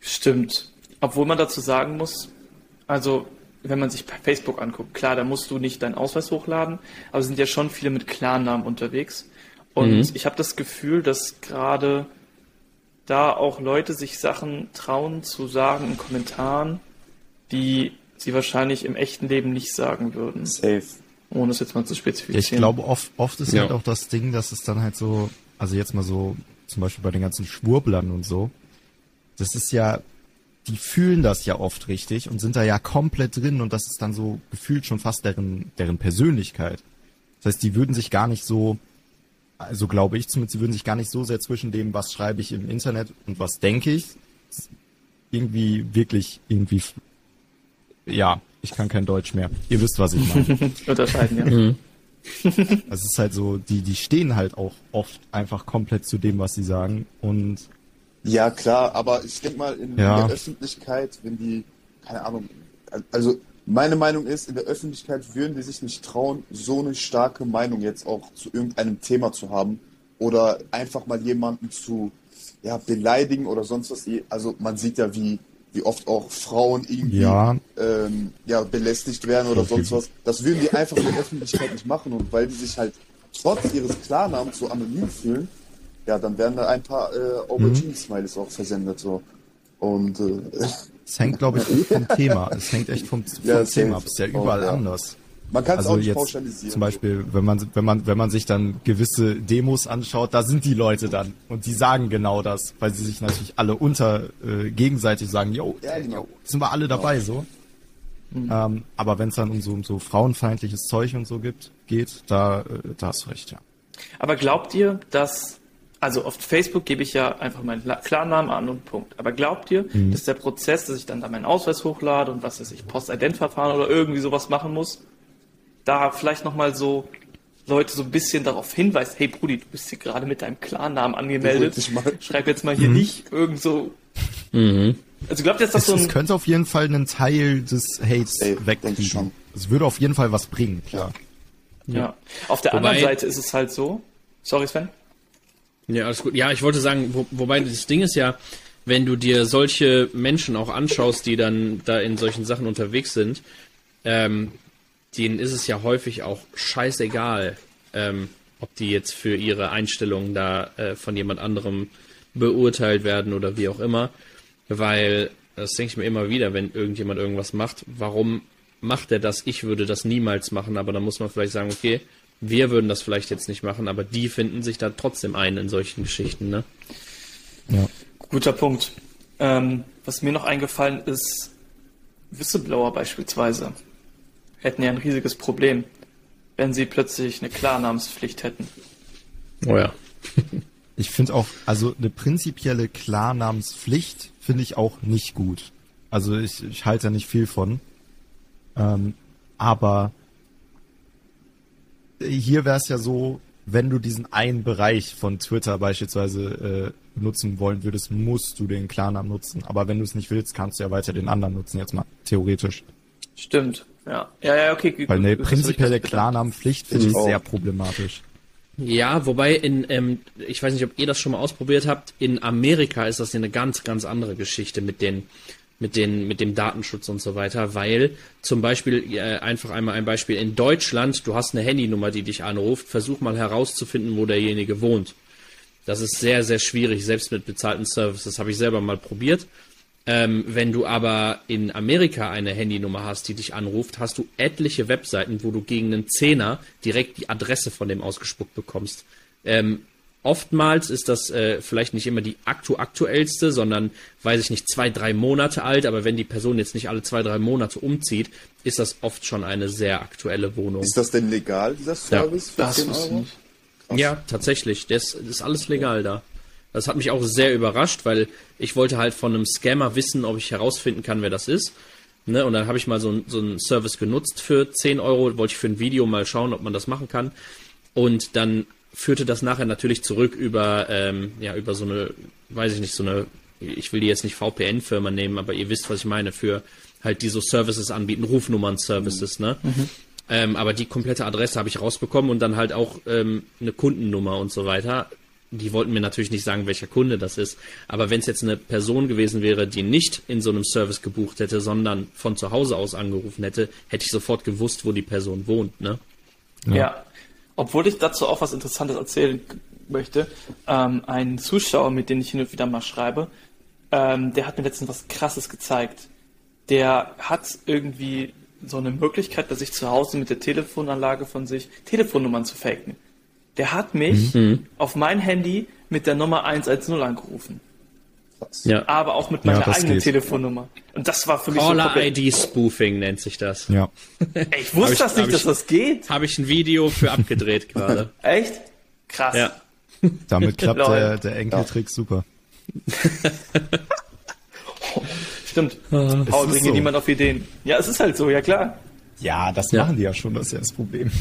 Stimmt. Obwohl man dazu sagen muss, also wenn man sich Facebook anguckt, klar, da musst du nicht deinen Ausweis hochladen, aber es sind ja schon viele mit Klarnamen unterwegs. Und mhm. ich habe das Gefühl, dass gerade da auch Leute sich Sachen trauen zu sagen in Kommentaren, die sie wahrscheinlich im echten Leben nicht sagen würden. Safe. Ohne es jetzt mal zu spezifizieren. ich glaube, oft, oft ist ja. halt auch das Ding, dass es dann halt so, also jetzt mal so, zum Beispiel bei den ganzen Schwurblern und so, das ist ja, die fühlen das ja oft richtig und sind da ja komplett drin und das ist dann so gefühlt schon fast deren, deren Persönlichkeit. Das heißt, die würden sich gar nicht so also glaube ich zumindest, sie würden sich gar nicht so sehr zwischen dem, was schreibe ich im Internet und was denke ich, irgendwie wirklich irgendwie, ja, ich kann kein Deutsch mehr. Ihr wisst, was ich meine. *laughs* Unterscheiden, ja. Mhm. Es ist halt so, die, die stehen halt auch oft einfach komplett zu dem, was sie sagen und ja, klar, aber ich denke mal, in, ja. der Öffentlichkeit, wenn die, keine Ahnung, also meine Meinung ist, in der Öffentlichkeit würden die sich nicht trauen, so eine starke Meinung jetzt auch zu irgendeinem Thema zu haben oder einfach mal jemanden zu ja, beleidigen oder sonst was. Also man sieht ja, wie, wie oft auch Frauen irgendwie ja. Ähm, ja, belästigt werden oder sonst was. Das würden die einfach in der Öffentlichkeit nicht machen und weil die sich halt trotz ihres Klarnamens so anonym fühlen, ja, dann werden da ein paar äh, Aubergine-Smileys auch versendet so. Und äh, Es hängt, glaube ich, *laughs* vom Thema. Es hängt echt vom, vom ja, Thema ab. Es ist ja überall oh, ja. anders. Man kann es also auch nicht jetzt pauschalisieren. Zum Beispiel, wenn man, wenn man, wenn man sich dann gewisse Demos anschaut, da sind die Leute dann und die sagen genau das, weil sie sich natürlich alle unter äh, gegenseitig sagen, yo, ja, genau. sind wir alle dabei so. Mhm. Ähm, aber wenn es dann um so, um so frauenfeindliches Zeug und so gibt, geht, da, äh, da hast du recht, ja. Aber glaubt ihr, dass also auf Facebook gebe ich ja einfach meinen Klarnamen an und Punkt. Aber glaubt ihr, mhm. dass der Prozess, dass ich dann da meinen Ausweis hochlade und was weiß ich, Postident-Verfahren oder irgendwie sowas machen muss, da vielleicht nochmal so Leute so ein bisschen darauf hinweist, hey Brudi, du bist hier gerade mit deinem Klarnamen angemeldet. Schreib jetzt mal hier mhm. nicht irgend so. Mhm. Also glaubt ihr, dass das es, so ein... Es könnte auf jeden Fall einen Teil des Hates wegkriegen. Es würde auf jeden Fall was bringen, klar. Ja. ja. Auf der Wobei... anderen Seite ist es halt so. Sorry, Sven. Ja, alles gut. Ja, ich wollte sagen, wo, wobei das Ding ist ja, wenn du dir solche Menschen auch anschaust, die dann da in solchen Sachen unterwegs sind, ähm, denen ist es ja häufig auch scheißegal, ähm, ob die jetzt für ihre Einstellungen da äh, von jemand anderem beurteilt werden oder wie auch immer, weil das denke ich mir immer wieder, wenn irgendjemand irgendwas macht, warum macht er das? Ich würde das niemals machen, aber dann muss man vielleicht sagen, okay, wir würden das vielleicht jetzt nicht machen, aber die finden sich da trotzdem ein in solchen Geschichten, ne? Ja. Guter Punkt. Ähm, was mir noch eingefallen ist, Whistleblower beispielsweise hätten ja ein riesiges Problem, wenn sie plötzlich eine Klarnamenspflicht hätten. Oh ja. *laughs* ich finde auch, also eine prinzipielle Klarnamenspflicht finde ich auch nicht gut. Also ich, ich halte da nicht viel von. Ähm, aber hier wäre es ja so, wenn du diesen einen Bereich von Twitter beispielsweise äh, nutzen wollen würdest, musst du den Klarnamen nutzen. Aber wenn du es nicht willst, kannst du ja weiter den anderen nutzen, jetzt mal theoretisch. Stimmt, ja. Ja, ja, okay. Weil eine prinzipielle Klarnamenpflicht finde ich sehr problematisch. Ja, wobei in, ähm, ich weiß nicht, ob ihr das schon mal ausprobiert habt, in Amerika ist das eine ganz, ganz andere Geschichte mit den mit, den, mit dem Datenschutz und so weiter, weil zum Beispiel, äh, einfach einmal ein Beispiel, in Deutschland, du hast eine Handynummer, die dich anruft, versuch mal herauszufinden, wo derjenige wohnt. Das ist sehr, sehr schwierig, selbst mit bezahlten Services. Habe ich selber mal probiert. Ähm, wenn du aber in Amerika eine Handynummer hast, die dich anruft, hast du etliche Webseiten, wo du gegen einen Zehner direkt die Adresse von dem ausgespuckt bekommst. Ähm, Oftmals ist das äh, vielleicht nicht immer die aktu aktuellste, sondern, weiß ich nicht, zwei, drei Monate alt. Aber wenn die Person jetzt nicht alle zwei, drei Monate umzieht, ist das oft schon eine sehr aktuelle Wohnung. Ist das denn legal, dieser Service ja, für 10 Euro? Ja, tatsächlich. Das, das ist alles legal da. Das hat mich auch sehr überrascht, weil ich wollte halt von einem Scammer wissen, ob ich herausfinden kann, wer das ist. Ne? Und dann habe ich mal so, so einen Service genutzt für 10 Euro, wollte ich für ein Video mal schauen, ob man das machen kann. Und dann führte das nachher natürlich zurück über, ähm, ja, über so eine, weiß ich nicht, so eine, ich will die jetzt nicht VPN-Firma nehmen, aber ihr wisst, was ich meine, für halt die so Services anbieten, Rufnummern-Services, ne? Mhm. Ähm, aber die komplette Adresse habe ich rausbekommen und dann halt auch ähm, eine Kundennummer und so weiter. Die wollten mir natürlich nicht sagen, welcher Kunde das ist. Aber wenn es jetzt eine Person gewesen wäre, die nicht in so einem Service gebucht hätte, sondern von zu Hause aus angerufen hätte, hätte ich sofort gewusst, wo die Person wohnt, ne? Ja. ja. Obwohl ich dazu auch was Interessantes erzählen möchte. Ähm, ein Zuschauer, mit dem ich hin und wieder mal schreibe, ähm, der hat mir letztens was Krasses gezeigt. Der hat irgendwie so eine Möglichkeit, dass ich zu Hause mit der Telefonanlage von sich Telefonnummern zu faken. Der hat mich mhm. auf mein Handy mit der Nummer 110 angerufen. Ja. Aber auch mit meiner ja, eigenen geht. Telefonnummer. Und das war für mich Caller so ID Spoofing nennt sich das. Ja. Ey, ich wusste ich, das nicht, dass ich, das geht. Habe ich ein Video für abgedreht *laughs* gerade. Echt? Krass. Ja. *laughs* Damit klappt der, der Enkeltrick ja. super. *laughs* Stimmt. Ah, Paul bringt so. niemand auf Ideen. Ja, es ist halt so, ja klar. Ja, das ja. machen die ja schon, das ist ja das Problem.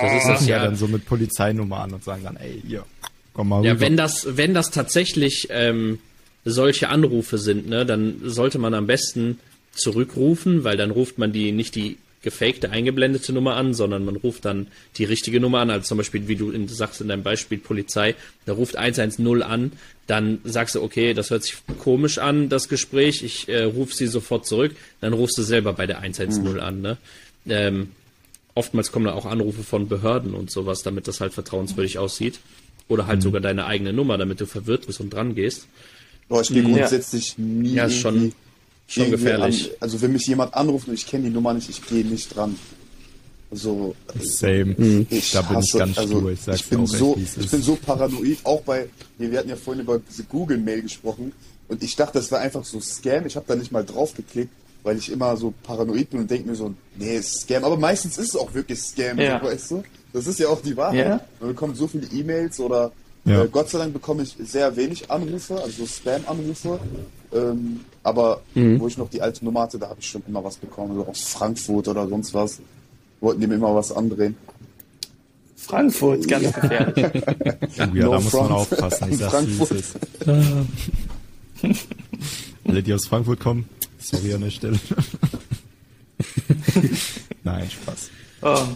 Das ist das ja dann so mit Polizeinummern und sagen dann, ey, hier, komm mal rüber. Ja, wenn das, wenn das tatsächlich ähm, solche Anrufe sind, ne, dann sollte man am besten zurückrufen, weil dann ruft man die nicht die gefakte eingeblendete Nummer an, sondern man ruft dann die richtige Nummer an, also zum Beispiel, wie du in, sagst in deinem Beispiel Polizei, da ruft 110 an, dann sagst du, okay, das hört sich komisch an, das Gespräch, ich äh, rufe sie sofort zurück, dann rufst du selber bei der 110 mhm. an, ne? Ähm, oftmals kommen da auch Anrufe von Behörden und sowas, damit das halt vertrauenswürdig aussieht. Oder halt mhm. sogar deine eigene Nummer, damit du verwirrt bist und dran gehst. Boah, ich gehe mhm. grundsätzlich ja. nie. Ja, ist schon, schon gefährlich. An, also wenn mich jemand anruft und ich kenne die Nummer nicht, ich gehe nicht dran. Also Same. Mhm. Ich da bin hasse, ich ganz also, stur. Ich, ich bin so, echt, ich bin so paranoid. Auch bei, wir hatten ja vorhin über diese Google-Mail gesprochen und ich dachte, das war einfach so Scam. Ich habe da nicht mal drauf geklickt, weil ich immer so paranoid bin und denke mir so, nee, Scam. Aber meistens ist es auch wirklich Scam, ja. weißt du? Das ist ja auch die Wahrheit. Ja. Man bekommt so viele E-Mails oder ja. Äh, Gott sei Dank bekomme ich sehr wenig Anrufe, also Spam-Anrufe. Ähm, aber mhm. wo ich noch die alte Nummer hatte, da habe ich schon immer was bekommen, also aus Frankfurt oder sonst was. Wollten die mir immer was andrehen. Frankfurt, ganz gefährlich. *laughs* ja, no da muss man aufpassen. Ich sag's, Frankfurt. Alle, die aus Frankfurt kommen, sorry an der Stelle. *laughs* Nein, Spaß. Oh.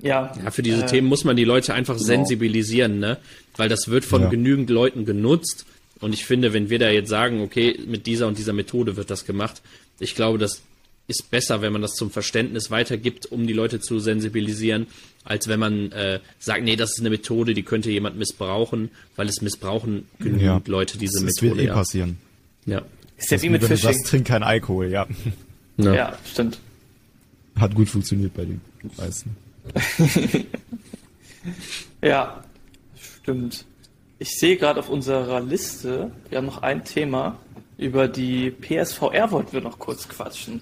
Ja. ja, für diese äh, Themen muss man die Leute einfach genau. sensibilisieren, ne? Weil das wird von ja. genügend Leuten genutzt. Und ich finde, wenn wir da jetzt sagen, okay, mit dieser und dieser Methode wird das gemacht, ich glaube, das ist besser, wenn man das zum Verständnis weitergibt, um die Leute zu sensibilisieren, als wenn man äh, sagt, nee, das ist eine Methode, die könnte jemand missbrauchen, weil es missbrauchen genügend ja. Leute diese das, Methode. Das wird eh ja. passieren. Ja. Ist ja wie mit Fishing. Du sagst, trink kein Alkohol, ja. Ja, ja stimmt. Hat gut funktioniert bei den meisten. *laughs* ja, stimmt. Ich sehe gerade auf unserer Liste, wir haben noch ein Thema. Über die PSVR wollten wir noch kurz quatschen.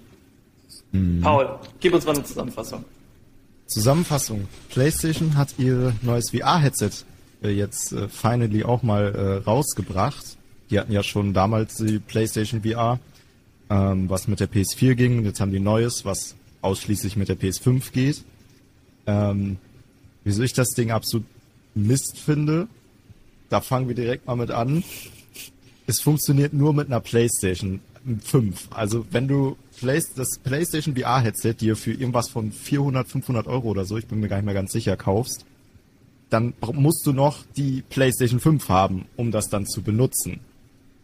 Mhm. Paul, gib uns mal eine Zusammenfassung. Zusammenfassung. PlayStation hat ihr neues VR-Headset äh, jetzt äh, finally auch mal äh, rausgebracht. Die hatten ja schon damals die PlayStation VR, ähm, was mit der PS4 ging. Jetzt haben die neues, was ausschließlich mit der PS5 geht. Ähm, wieso ich das Ding absolut Mist finde, da fangen wir direkt mal mit an. Es funktioniert nur mit einer PlayStation 5. Also wenn du Play das PlayStation VR Headset dir für irgendwas von 400, 500 Euro oder so, ich bin mir gar nicht mehr ganz sicher, kaufst, dann musst du noch die PlayStation 5 haben, um das dann zu benutzen.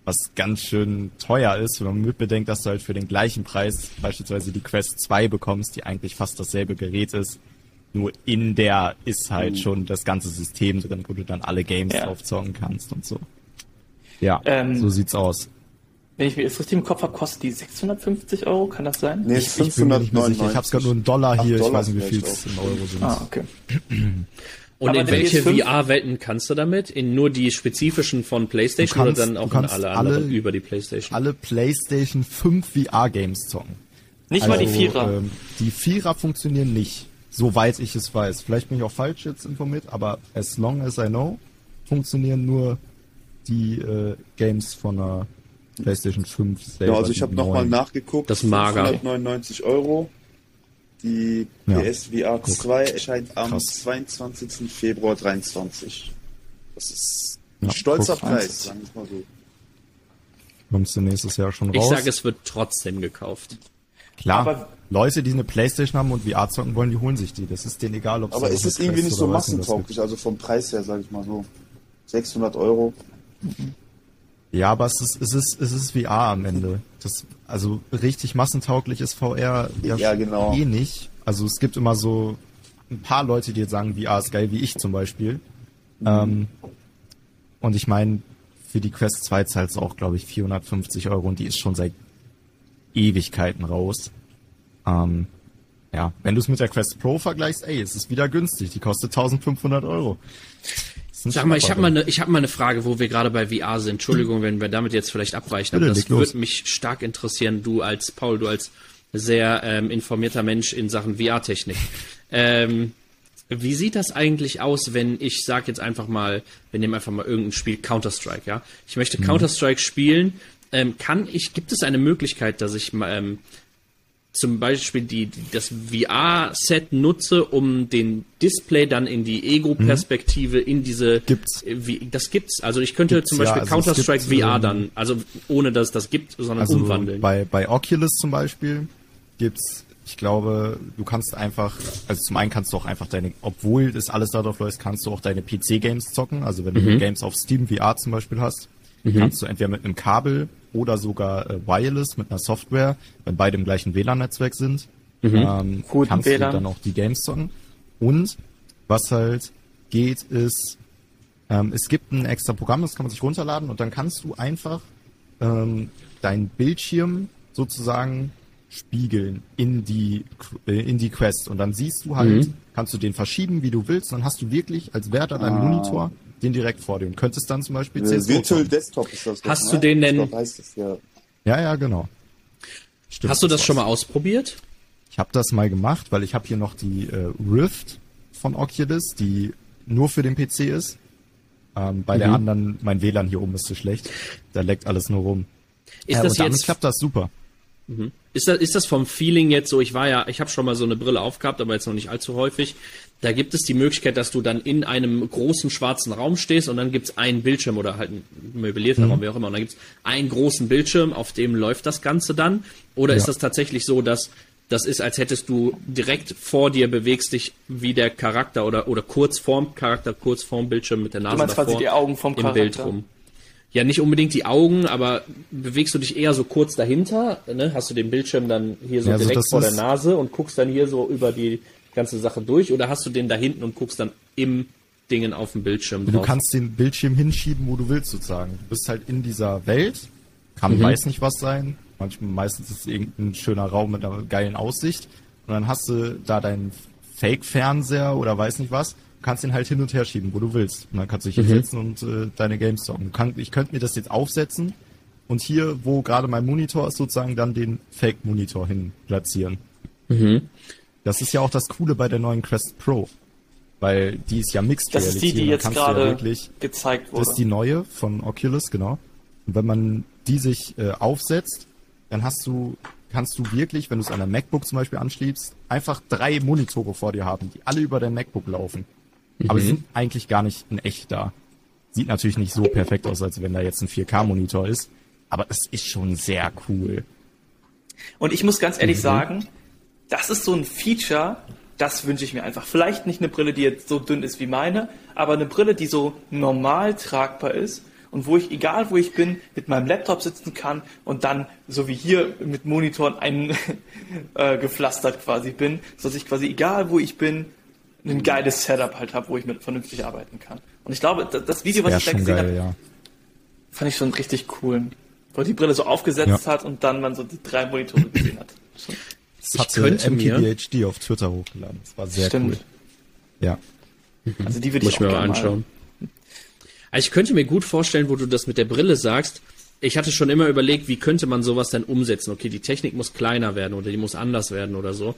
Was ganz schön teuer ist, wenn man mitbedenkt, dass du halt für den gleichen Preis beispielsweise die Quest 2 bekommst, die eigentlich fast dasselbe Gerät ist. Nur in der ist halt mhm. schon das ganze System drin, wo du dann alle Games ja. draufzocken kannst und so. Ja, ähm, so sieht's aus. Wenn ich mir das richtig im Kopf habe, kostet die 650 Euro, kann das sein? Nee, ich, 599. Ich, ich habe gerade nur einen Dollar hier, ich weiß nicht, wie viel es in Euro sind. Ah, okay. *clears throat* Und Aber in welche VR-Welten kannst du damit? In nur die spezifischen von PlayStation kannst, oder dann auch in alle, alle anderen über die PlayStation? Alle PlayStation 5 VR-Games zocken. Nicht also, mal die also, Vierer. Ähm, die Vierer funktionieren nicht, soweit ich es weiß. Vielleicht bin ich auch falsch jetzt informiert, aber as long as I know, funktionieren nur die äh, Games von einer PlayStation 5 selber. Ja, also ich habe nochmal nachgeguckt. Das Mager. 199 Euro. Die PSVR 2 erscheint am Krass. 22. Februar 23. Das ist ein ja, stolzer Preis, sagen wir mal so. Kommst du nächstes Jahr schon raus? Ich sage, es wird trotzdem gekauft. Klar, aber Leute, die eine Playstation haben und VR zocken wollen, die holen sich die. Das ist denen egal, ob Aber ist es irgendwie nicht so massentauglich, also vom Preis her, sage ich mal so. 600 Euro. Ja, aber es ist, es ist, es ist VR am Ende. Das, also richtig massentauglich ist VR ja, ja genau. eh nicht. Also es gibt immer so ein paar Leute, die jetzt sagen, VR ist geil, wie ich zum Beispiel. Mhm. Ähm, und ich meine, für die Quest 2 zahlst du auch, glaube ich, 450 Euro und die ist schon seit Ewigkeiten raus. Ähm, ja, wenn du es mit der Quest Pro vergleichst, ey, es ist wieder günstig. Die kostet 1500 Euro. Sag mal, ich habe mal, eine, ich hab mal eine Frage, wo wir gerade bei VR sind. Entschuldigung, wenn wir damit jetzt vielleicht abweichen, aber das würde mich stark interessieren. Du als Paul, du als sehr ähm, informierter Mensch in Sachen VR-Technik. Ähm, wie sieht das eigentlich aus, wenn ich sage jetzt einfach mal, wir nehmen einfach mal irgendein Spiel Counter-Strike, ja? Ich möchte mhm. Counter-Strike spielen. Ähm, kann ich, gibt es eine Möglichkeit, dass ich ähm, zum Beispiel die, das VR-Set nutze, um den Display dann in die Ego-Perspektive mhm. in diese. Gibt's. Wie, das gibt's. Also ich könnte gibt's, zum Beispiel ja, also Counter-Strike VR ähm, dann, also ohne dass das gibt, sondern also umwandeln. Bei, bei Oculus zum Beispiel gibt's, ich glaube, du kannst einfach, also zum einen kannst du auch einfach deine, obwohl das alles darauf läuft, kannst du auch deine PC-Games zocken. Also wenn mhm. du Games auf Steam VR zum Beispiel hast, mhm. kannst du entweder mit einem Kabel oder sogar äh, wireless mit einer Software, wenn beide im gleichen WLAN-Netzwerk sind, mhm. ähm, kannst WLAN. du dann auch die Games zocken. Und was halt geht, ist, ähm, es gibt ein extra Programm, das kann man sich runterladen und dann kannst du einfach ähm, deinen Bildschirm sozusagen spiegeln in die äh, in die Quest und dann siehst du halt, mhm. kannst du den verschieben, wie du willst, dann hast du wirklich als Wert an deinem ah. Monitor den direkt vor dir und könntest dann zum Beispiel CSGO Virtual Desktop ist das. Hast ne? du den denn? Glaub, das, ja. ja, ja, genau. Stimmt, Hast du das, das schon mal ausprobiert? Ich habe das mal gemacht, weil ich habe hier noch die äh, Rift von Oculus, die nur für den PC ist. Ähm, bei mhm. der anderen, mein WLAN hier oben ist zu schlecht. Da leckt alles nur rum. Ist ja, das und jetzt klappt das super. Mhm. Ist das, ist das vom Feeling jetzt so, ich war ja, ich habe schon mal so eine Brille aufgehabt, aber jetzt noch nicht allzu häufig. Da gibt es die Möglichkeit, dass du dann in einem großen schwarzen Raum stehst und dann gibt es einen Bildschirm oder halt ein möblierter mhm. Raum, wie auch immer. Und dann gibt es einen großen Bildschirm, auf dem läuft das Ganze dann. Oder ja. ist das tatsächlich so, dass das ist, als hättest du direkt vor dir bewegst dich wie der Charakter oder, oder kurz vorm Charakter, kurz vorm Bildschirm mit der Nase du meinst davor, quasi die Augen vom im Charakter. Bild rum. Ja, nicht unbedingt die Augen, aber bewegst du dich eher so kurz dahinter, ne? hast du den Bildschirm dann hier so ja, also direkt vor der Nase und guckst dann hier so über die ganze Sache durch oder hast du den da hinten und guckst dann im Dingen auf dem Bildschirm drauf? Du kannst den Bildschirm hinschieben, wo du willst sozusagen. Du bist halt in dieser Welt, Kann mhm. weiß nicht was sein. Manchmal, meistens ist es irgendein schöner Raum mit einer geilen Aussicht. Und dann hast du da deinen Fake-Fernseher oder weiß nicht was, kannst den halt hin und her schieben, wo du willst. Und dann kannst du dich mhm. hinsetzen und äh, deine Games zocken. Kann, ich könnte mir das jetzt aufsetzen und hier, wo gerade mein Monitor ist, sozusagen dann den Fake-Monitor hin platzieren. Mhm. Das ist ja auch das Coole bei der neuen Quest Pro. Weil die ist ja Mixed das Reality. Das ist die, die jetzt gerade ja gezeigt wurde. Das ist die neue von Oculus, genau. Und wenn man die sich äh, aufsetzt, dann hast du, kannst du wirklich, wenn du es an der MacBook zum Beispiel anschließt, einfach drei Monitore vor dir haben, die alle über dein MacBook laufen. Mhm. Aber die sind eigentlich gar nicht in echt da. Sieht natürlich nicht so perfekt aus, als wenn da jetzt ein 4K-Monitor ist. Aber es ist schon sehr cool. Und ich muss ganz ehrlich mhm. sagen, das ist so ein Feature, das wünsche ich mir einfach. Vielleicht nicht eine Brille, die jetzt so dünn ist wie meine, aber eine Brille, die so normal tragbar ist und wo ich, egal wo ich bin, mit meinem Laptop sitzen kann und dann, so wie hier, mit Monitoren eingepflastert *laughs* äh, quasi bin, sodass ich quasi, egal wo ich bin, ein geiles Setup halt habe, wo ich mit vernünftig arbeiten kann. Und ich glaube, das Video, was ich da gesehen habe, ja. fand ich schon richtig cool. Wo die Brille so aufgesetzt ja. hat und dann man so die drei Monitore gesehen hat. *laughs* Das hat könnte MKBHD auf Twitter hochgeladen. Das war sehr Stimmt. cool. Ja. Also die würde ich, ich mir mal anschauen. Also ich könnte mir gut vorstellen, wo du das mit der Brille sagst. Ich hatte schon immer überlegt, wie könnte man sowas denn umsetzen? Okay, die Technik muss kleiner werden oder die muss anders werden oder so.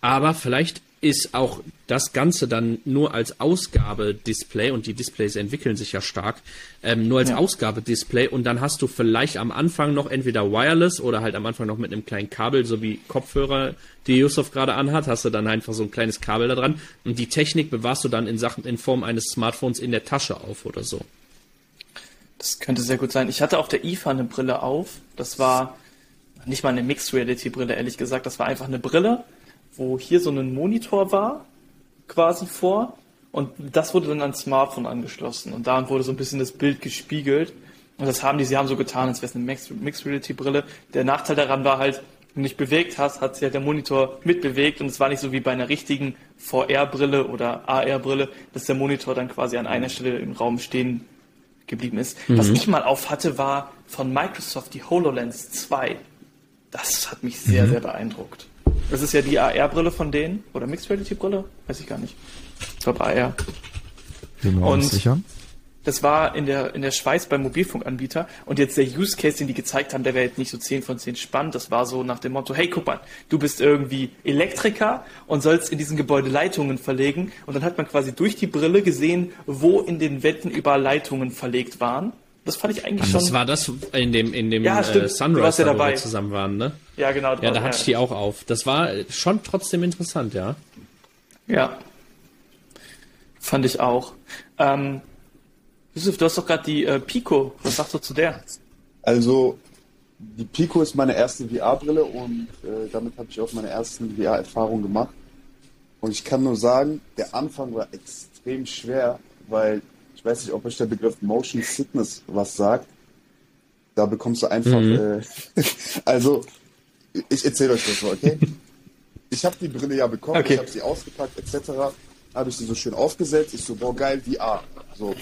Aber vielleicht ist auch das Ganze dann nur als Ausgabedisplay und die Displays entwickeln sich ja stark, ähm, nur als ja. Ausgabedisplay und dann hast du vielleicht am Anfang noch entweder wireless oder halt am Anfang noch mit einem kleinen Kabel, so wie Kopfhörer, die Yusuf gerade anhat, hast du dann einfach so ein kleines Kabel da dran und die Technik bewahrst du dann in Sachen in Form eines Smartphones in der Tasche auf oder so. Das könnte sehr gut sein. Ich hatte auf der IFA eine Brille auf. Das war nicht mal eine Mixed Reality Brille, ehrlich gesagt. Das war einfach eine Brille wo hier so ein Monitor war, quasi vor. Und das wurde dann ans Smartphone angeschlossen. Und daran wurde so ein bisschen das Bild gespiegelt. Und das haben die, sie haben so getan, als wäre es eine Mixed Reality Brille. Der Nachteil daran war halt, wenn du dich bewegt hast, hat sich halt der Monitor mitbewegt und es war nicht so wie bei einer richtigen VR-Brille oder AR-Brille, dass der Monitor dann quasi an einer Stelle im Raum stehen geblieben ist. Mhm. Was ich mal auf hatte, war von Microsoft die HoloLens 2. Das hat mich sehr, mhm. sehr beeindruckt. Das ist ja die AR-Brille von denen. Oder Mixed Reality-Brille? Weiß ich gar nicht. Ich glaube AR. Bin mir und sicher. Das war in der, in der Schweiz beim Mobilfunkanbieter. Und jetzt der Use Case, den die gezeigt haben, der wäre jetzt nicht so 10 von 10 spannend. Das war so nach dem Motto, hey, guck mal, du bist irgendwie Elektriker und sollst in diesen Gebäude Leitungen verlegen. Und dann hat man quasi durch die Brille gesehen, wo in den Wänden überall Leitungen verlegt waren. Das fand ich eigentlich schon. Das war das in dem, in dem ja, äh, Sunrise, ja dabei. wo wir zusammen waren, ne? Ja, genau. Ja, da hatte ich die auch auf. Das war schon trotzdem interessant, ja. Ja. Fand ich auch. Ähm, Yusuf, du hast doch gerade die äh, Pico. Was sagst du zu der? Also, die Pico ist meine erste VR-Brille und äh, damit habe ich auch meine ersten VR-Erfahrungen gemacht. Und ich kann nur sagen, der Anfang war extrem schwer, weil weiß nicht, ob euch der Begriff Motion Sickness was sagt. Da bekommst du einfach, mhm. äh, *laughs* also ich erzähle euch das mal, okay? *laughs* Ich habe die Brille ja bekommen, okay. ich habe sie ausgepackt etc. Habe ich sie so schön aufgesetzt. Ich so, boah geil, VR. So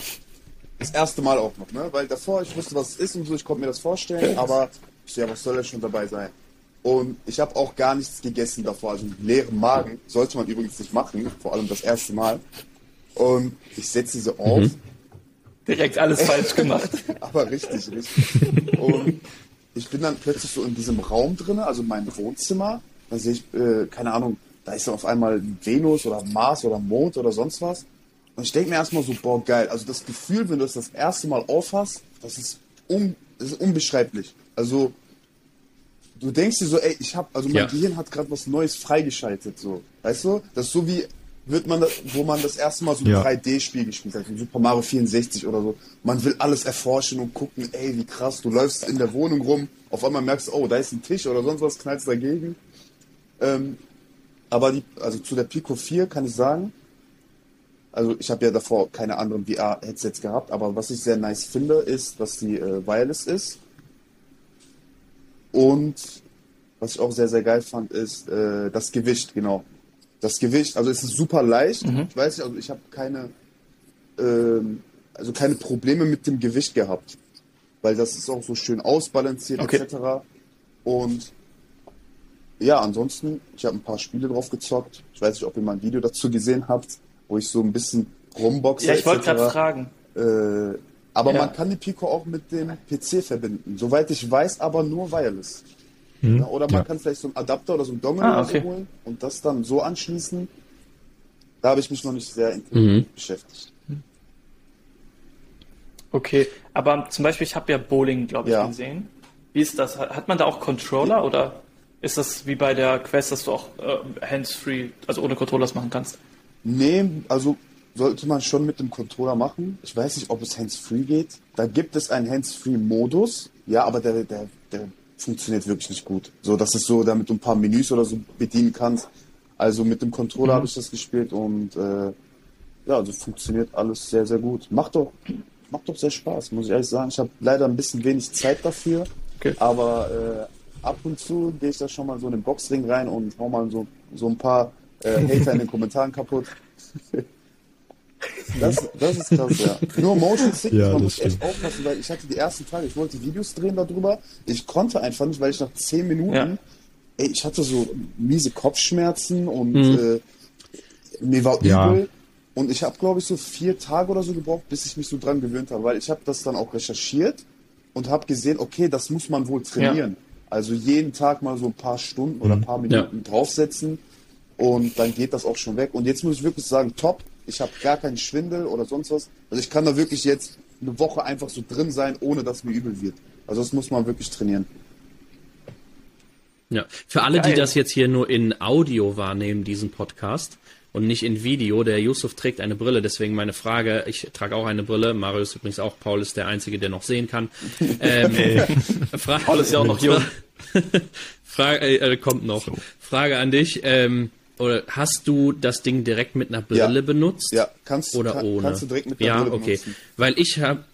das erste Mal auch noch, ne? Weil davor ich wusste, was es ist und so, ich konnte mir das vorstellen, aber ich so, ja, was soll da schon dabei sein? Und ich habe auch gar nichts gegessen davor, also einen leeren Magen. Sollte man übrigens nicht machen, vor allem das erste Mal. Und ich setze sie so auf. Mhm. Direkt alles falsch gemacht. *laughs* Aber richtig, richtig. Und ich bin dann plötzlich so in diesem Raum drin, also in meinem Wohnzimmer. Da sehe ich, äh, keine Ahnung, da ist dann auf einmal Venus oder Mars oder Mond oder sonst was. Und ich denke mir erstmal so, boah, geil. Also das Gefühl, wenn du das das erste Mal aufhast, das ist, un, das ist unbeschreiblich. Also du denkst dir so, ey, ich habe, also mein ja. Gehirn hat gerade was Neues freigeschaltet, so. Weißt du? Das ist so wie, wird man, wo man das erste Mal so ja. 3D-Spiel gespielt hat, wie Super Mario 64 oder so. Man will alles erforschen und gucken, ey, wie krass, du läufst in der Wohnung rum, auf einmal merkst du, oh, da ist ein Tisch oder sonst was, knallst dagegen. Ähm, aber die, also zu der Pico 4 kann ich sagen, also ich habe ja davor keine anderen VR-Headsets gehabt, aber was ich sehr nice finde, ist, dass die äh, wireless ist. Und was ich auch sehr, sehr geil fand, ist äh, das Gewicht, genau. Das Gewicht, also es ist super leicht. Mhm. Ich weiß nicht, also ich habe keine, ähm, also keine Probleme mit dem Gewicht gehabt. weil das ist auch so schön ausbalanciert okay. etc. Und ja, ansonsten, ich habe ein paar Spiele drauf gezockt. Ich weiß nicht, ob ihr mal ein Video dazu gesehen habt, wo ich so ein bisschen rumboxe. Ja, ich wollte gerade fragen. Äh, aber ja. man kann die Pico auch mit dem PC verbinden. Soweit ich weiß, aber nur wireless. Mhm. Ja, oder man ja. kann vielleicht so einen Adapter oder so einen Dongle ah, okay. holen und das dann so anschließen. Da habe ich mich noch nicht sehr intensiv mhm. beschäftigt. Okay, aber zum Beispiel, ich habe ja Bowling, glaube ich, gesehen. Wie ist das? Hat man da auch Controller oder ist das wie bei der Quest, dass du auch äh, hands-free, also ohne Controllers machen kannst? Nee, also sollte man schon mit dem Controller machen. Ich weiß nicht, ob es hands-free geht. Da gibt es einen hands-free-Modus, ja, aber der, der, der funktioniert wirklich nicht gut. So, das ist so, damit du ein paar Menüs oder so bedienen kannst. Also mit dem Controller mhm. habe ich das gespielt und äh, ja, also funktioniert alles sehr, sehr gut. Macht doch, macht doch sehr Spaß, muss ich ehrlich sagen. Ich habe leider ein bisschen wenig Zeit dafür, okay. aber äh, ab und zu gehe ich da schon mal so in den Boxring rein und hau mal so, so ein paar äh, Hater in den Kommentaren kaputt. *laughs* Das, das ist krass, ja. Nur Motion *laughs* Sickness, ja, man muss stimmt. echt aufpassen, weil ich hatte die ersten Tage, ich wollte Videos drehen darüber, ich konnte einfach nicht, weil ich nach 10 Minuten, ja. ey, ich hatte so miese Kopfschmerzen und mhm. äh, mir war ja. übel. Und ich habe, glaube ich, so vier Tage oder so gebraucht, bis ich mich so dran gewöhnt habe, weil ich habe das dann auch recherchiert und habe gesehen, okay, das muss man wohl trainieren. Ja. Also jeden Tag mal so ein paar Stunden oder ein mhm. paar Minuten draufsetzen und dann geht das auch schon weg. Und jetzt muss ich wirklich sagen, top, ich habe gar keinen Schwindel oder sonst was. Also ich kann da wirklich jetzt eine Woche einfach so drin sein, ohne dass mir übel wird. Also das muss man wirklich trainieren. Ja, für alle, Geil. die das jetzt hier nur in Audio wahrnehmen, diesen Podcast und nicht in Video, der Yusuf trägt eine Brille, deswegen meine Frage, ich trage auch eine Brille, Marius übrigens auch, Paul ist der Einzige, der noch sehen kann. *laughs* Ähm, Paul ist ja auch noch *laughs* jung. Frage, äh, kommt noch. Frage an dich, ähm, oder hast du das Ding direkt mit einer Brille ja. benutzt? Ja, kannst, oder kann, ohne? Kannst du direkt mit einer ja, Brille okay. benutzen. Weil ich habe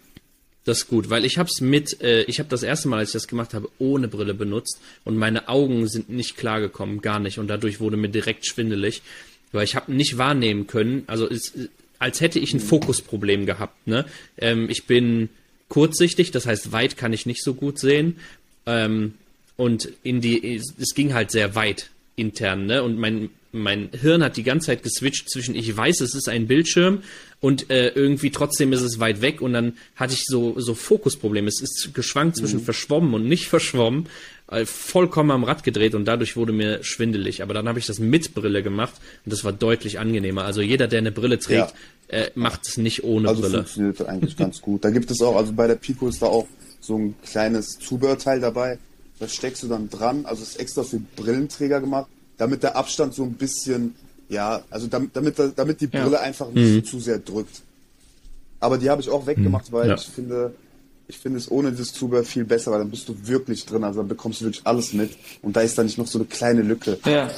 das ist gut, weil ich habe es mit, äh, ich habe das erste Mal, als ich das gemacht habe, ohne Brille benutzt und meine Augen sind nicht klargekommen, gar nicht und dadurch wurde mir direkt schwindelig, weil ich habe nicht wahrnehmen können, also es, als hätte ich ein Fokusproblem gehabt. Ne? Ähm, ich bin kurzsichtig, das heißt weit kann ich nicht so gut sehen ähm, und in die, es ging halt sehr weit intern, ne? Und mein mein Hirn hat die ganze Zeit geswitcht zwischen ich weiß, es ist ein Bildschirm und äh, irgendwie trotzdem ist es weit weg und dann hatte ich so so Fokusprobleme. Es ist geschwankt zwischen mhm. verschwommen und nicht *laughs* verschwommen, äh, vollkommen am Rad gedreht und dadurch wurde mir schwindelig. Aber dann habe ich das mit Brille gemacht und das war deutlich angenehmer. Also jeder, der eine Brille trägt, ja. äh, macht es nicht ohne also Brille. Also funktioniert eigentlich ganz gut. Da gibt es auch, also bei der Pico ist da auch so ein kleines Zubehörteil dabei. Das steckst du dann dran, also ist extra für Brillenträger gemacht damit der Abstand so ein bisschen, ja, also damit, damit, damit die Brille ja. einfach nicht mhm. zu sehr drückt. Aber die habe ich auch weggemacht, mhm. weil ja. ich finde, ich finde es ohne dieses Zubehör viel besser, weil dann bist du wirklich drin, also dann bekommst du wirklich alles mit und da ist dann nicht noch so eine kleine Lücke. Ja.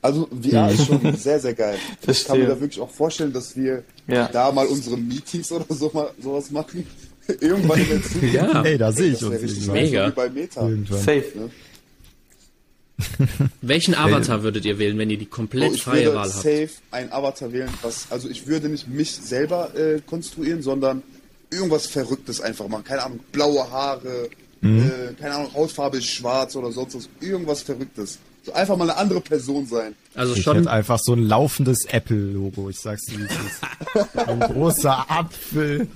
Also VR ist schon sehr, sehr geil. Verstehe. *laughs* Ich kann mir da wirklich auch vorstellen, dass wir ja. da mal unsere Meetings oder so mal sowas machen. *laughs* Irgendwann in der *laughs* Zukunft. ja, ey, da sehe ich uns. Mega. So bei Meta. Safe. Ne? *laughs* Welchen Avatar würdet ihr wählen, wenn ihr die komplett oh, freie Wahl habt? Ich würde safe ein Avatar wählen, was, also ich würde nicht mich selber äh, konstruieren, sondern irgendwas Verrücktes einfach machen. Keine Ahnung, blaue Haare, mhm. äh, keine Ahnung, Hautfarbe ist schwarz oder sonst was. Irgendwas Verrücktes. So einfach mal eine andere Person sein. Also ich schon einfach so ein laufendes Apple-Logo. Ich sag's dir, wie ein großer Apfel.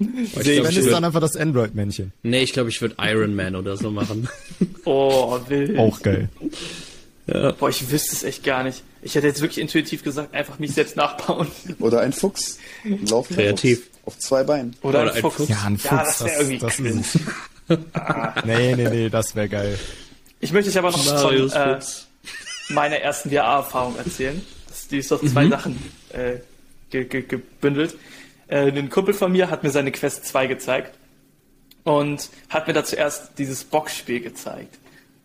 Ich Wenn es dann einfach das Android-Männchen. Nee, ich glaube, ich würde Iron Man oder so machen. *laughs* oh, wild. Auch geil. Ja. Boah, ich wüsste es echt gar nicht. Ich hätte jetzt wirklich intuitiv gesagt, einfach mich selbst nachbauen. Oder ein Fuchs. Laufen Kreativ. Fuchs. Auf zwei Beinen. Oder, Oder ein, Fuchs. Ja, ein Fuchs. Ja, das wäre irgendwie das, das *laughs* ah. Nee, nee, nee, das wäre geil. Ich möchte euch aber noch von äh, meiner ersten VR-Erfahrung erzählen. die ist auf zwei mhm. Sachen äh, ge ge gebündelt. Äh, ein Kumpel von mir hat mir seine Quest 2 gezeigt und hat mir da zuerst dieses Boxspiel gezeigt.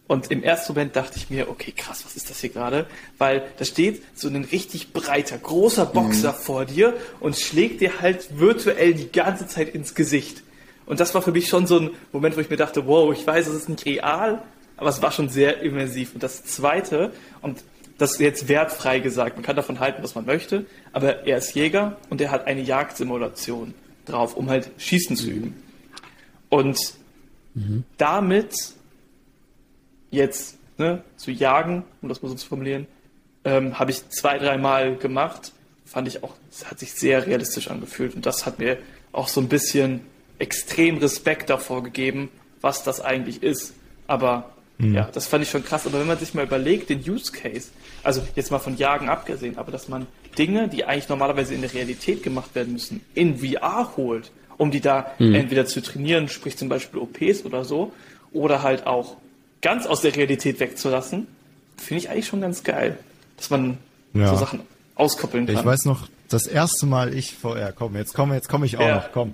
Und im ersten Moment dachte ich mir, okay, krass, was ist das hier gerade? Weil da steht so ein richtig breiter, großer Boxer mhm. vor dir und schlägt dir halt virtuell die ganze Zeit ins Gesicht. Und das war für mich schon so ein Moment, wo ich mir dachte, wow, ich weiß, es ist nicht real, aber es war schon sehr immersiv. Und das Zweite, und das ist jetzt wertfrei gesagt. Man kann davon halten, was man möchte, aber er ist Jäger und er hat eine Jagdsimulation drauf, um halt Schießen zu üben. Und mhm. damit jetzt ne, zu jagen, um das mal so zu formulieren, ähm, habe ich zwei, dreimal gemacht. Fand ich auch, es hat sich sehr realistisch angefühlt und das hat mir auch so ein bisschen extrem Respekt davor gegeben, was das eigentlich ist. Aber mhm. ja, das fand ich schon krass. Aber wenn man sich mal überlegt, den Use Case, also jetzt mal von Jagen abgesehen, aber dass man Dinge, die eigentlich normalerweise in der Realität gemacht werden müssen, in VR holt, um die da mhm. entweder zu trainieren, sprich zum Beispiel OPs oder so, oder halt auch ganz aus der Realität wegzulassen, finde ich eigentlich schon ganz geil, dass man ja. so Sachen auskoppeln kann. Ich weiß noch, das erste Mal ich VR, komm, jetzt komme jetzt komme ich auch ja. noch, komm.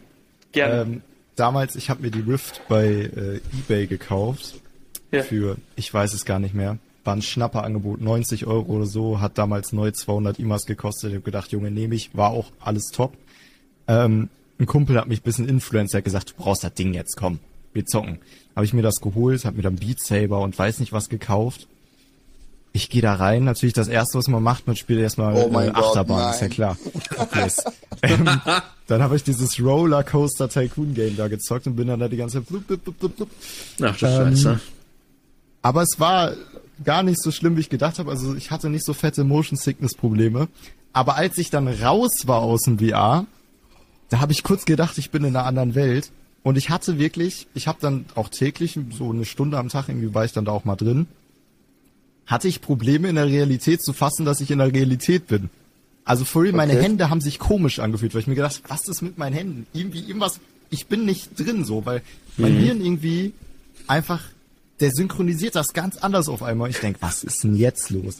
Gerne. Ähm, damals, ich habe mir die Rift bei äh, eBay gekauft. Ja. Für, ich weiß es gar nicht mehr. War ein Schnapperangebot, 90 Euro oder so, hat damals neu 200 IMAs gekostet. Ich habe gedacht, Junge, nehme ich, war auch alles top. Ähm, ein Kumpel hat mich ein bisschen Influencer gesagt, du brauchst das Ding jetzt, komm, wir zocken. Habe ich mir das geholt, habe mir dann Beat Saber und weiß nicht was gekauft. Ich gehe da rein, natürlich das erste, was man macht, man spielt erstmal oh äh, Achterbahn, Gott, ist ja klar. *laughs* ähm, dann habe ich dieses Rollercoaster Tycoon Game da gezockt und bin dann da die ganze Zeit blub, blub, blub, blub. Ach du ähm, Scheiße. Aber es war gar nicht so schlimm, wie ich gedacht habe. Also ich hatte nicht so fette Motion Sickness Probleme. Aber als ich dann raus war aus dem VR, da habe ich kurz gedacht, ich bin in einer anderen Welt. Und ich hatte wirklich, ich habe dann auch täglich, so eine Stunde am Tag, irgendwie war ich dann da auch mal drin, hatte ich Probleme in der Realität zu fassen, dass ich in der Realität bin. Also vorhin, okay. meine Hände haben sich komisch angefühlt, weil ich mir gedacht, was ist mit meinen Händen? Irgendwie irgendwas, ich bin nicht drin so, weil mhm. mein Hirn irgendwie einfach, der synchronisiert das ganz anders auf einmal. Ich denk, was ist denn jetzt los?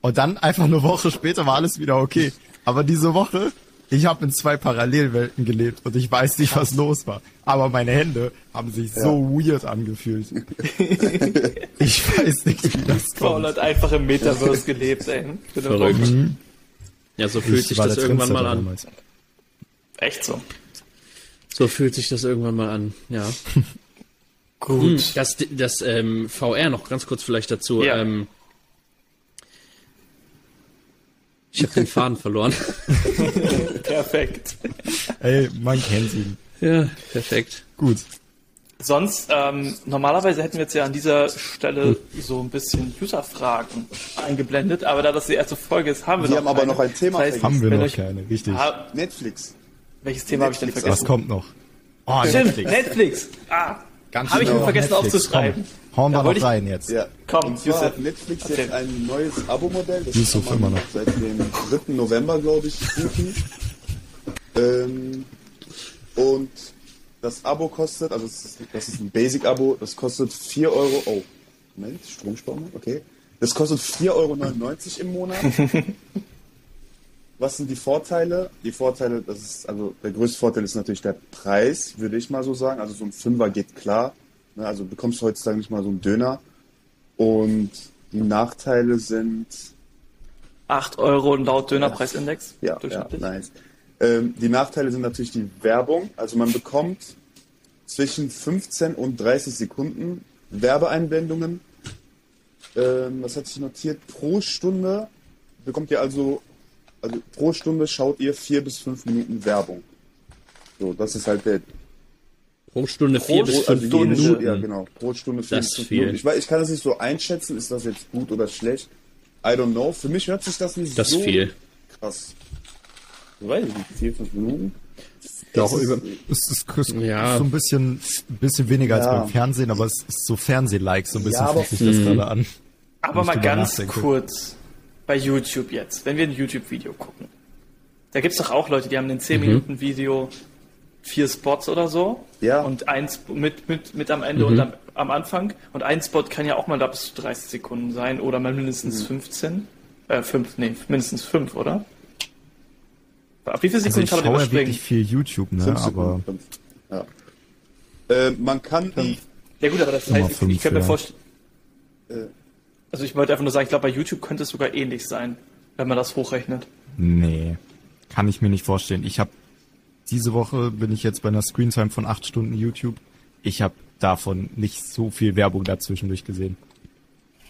Und dann einfach eine Woche später war alles wieder okay. Aber diese Woche ich habe in zwei Parallelwelten gelebt und ich weiß nicht, was los war. Aber meine Hände haben sich ja. so weird angefühlt. *laughs* ich weiß nicht, wie das kommt. Paul hat einfach im Metaverse gelebt, ey. Verrückt. Mhm. Ja, so fühlt ich sich das irgendwann mal an. Damals. Echt so? So fühlt sich das irgendwann mal an, ja. *laughs* Gut. Hm, das, das ähm, VR noch ganz kurz vielleicht dazu. Ja. Ähm, Ich habe den *laughs* Faden verloren. *laughs* perfekt. Ey, man kennt ihn. Ja, perfekt. Gut. Sonst, ähm, normalerweise hätten wir jetzt ja an dieser Stelle so ein bisschen User-Fragen eingeblendet, aber da das die erste Folge ist, haben wir, wir noch haben keine. aber noch ein Thema. Das heißt, haben wir noch keine, richtig. Netflix. Welches Thema habe ich denn vergessen? Was kommt noch? Oh, Stimmt, Netflix. Netflix. Ah, habe ich mir vergessen Netflix. aufzuschreiben. Komm. Hauen wir noch rein jetzt. Ja. Komm, und zwar hat Netflix Erzähl. jetzt ein neues Abo-Modell. Das Yusuf kann man immer noch. seit dem 3. November, glaube ich, buchen. Ähm, und das Abo kostet, also das ist, ist ein Basic-Abo, das kostet 4 Euro. Oh, Moment, Stromsparen, okay. Das kostet 4,99 Euro im Monat. *laughs* Was sind die Vorteile? Die Vorteile, das ist, also der größte Vorteil ist natürlich der Preis, würde ich mal so sagen. Also so ein Fünfer geht klar. Ne, also bekommst du heutzutage nicht mal so einen Döner. Und die Nachteile sind 8 Euro laut Dönerpreisindex. Ja, ja nice. Ähm, die Nachteile sind natürlich die Werbung. Also man bekommt zwischen 15 und 30 Sekunden Werbeeinblendungen. Ähm, was hat sich notiert? Pro Stunde bekommt ihr also, also pro Stunde schaut ihr vier bis fünf Minuten Werbung. So, das ist halt der Pro Stunde vier bis fünf also Minuten. Ja, genau. Pro Stunde vier das bis fünf Minuten. Ich, weiß, ich kann das nicht so einschätzen, ist das jetzt gut oder schlecht. I don't know. Für mich hört sich das nicht das so viel. krass. Ich weiß nicht, vier, fünf Minuten. Das ist, über, es ist, ist ja. so ein bisschen, ein bisschen weniger ja. als beim Fernsehen, aber es ist so Fernseh-like, so ein bisschen ja, fühlt sich das gerade an. Aber mal ganz nachdenke. kurz bei YouTube jetzt, wenn wir ein YouTube-Video gucken. Da gibt es doch auch Leute, die haben ein 10-Minuten-Video mhm vier Spots oder so. Ja. Und eins mit, mit, mit am Ende mhm. und am, am, Anfang. Und ein Spot kann ja auch mal da bis zu 30 Sekunden sein oder mal mindestens mhm. 15. Äh, 5, nee, mindestens 5, oder? Ab wie viele Sekunden also ich kann man schaue wirklich viel YouTube, ne? Fünf aber. Ja. Äh, man kann die. Ja gut, aber das heißt, fünf, ich, ich könnte mir vorstellen. Also ich wollte einfach nur sagen, ich glaube, bei YouTube könnte es sogar ähnlich sein, wenn man das hochrechnet. Nee. Kann ich mir nicht vorstellen. Ich habe diese Woche bin ich jetzt bei einer Screentime von acht Stunden YouTube. Ich habe davon nicht so viel Werbung dazwischen durchgesehen.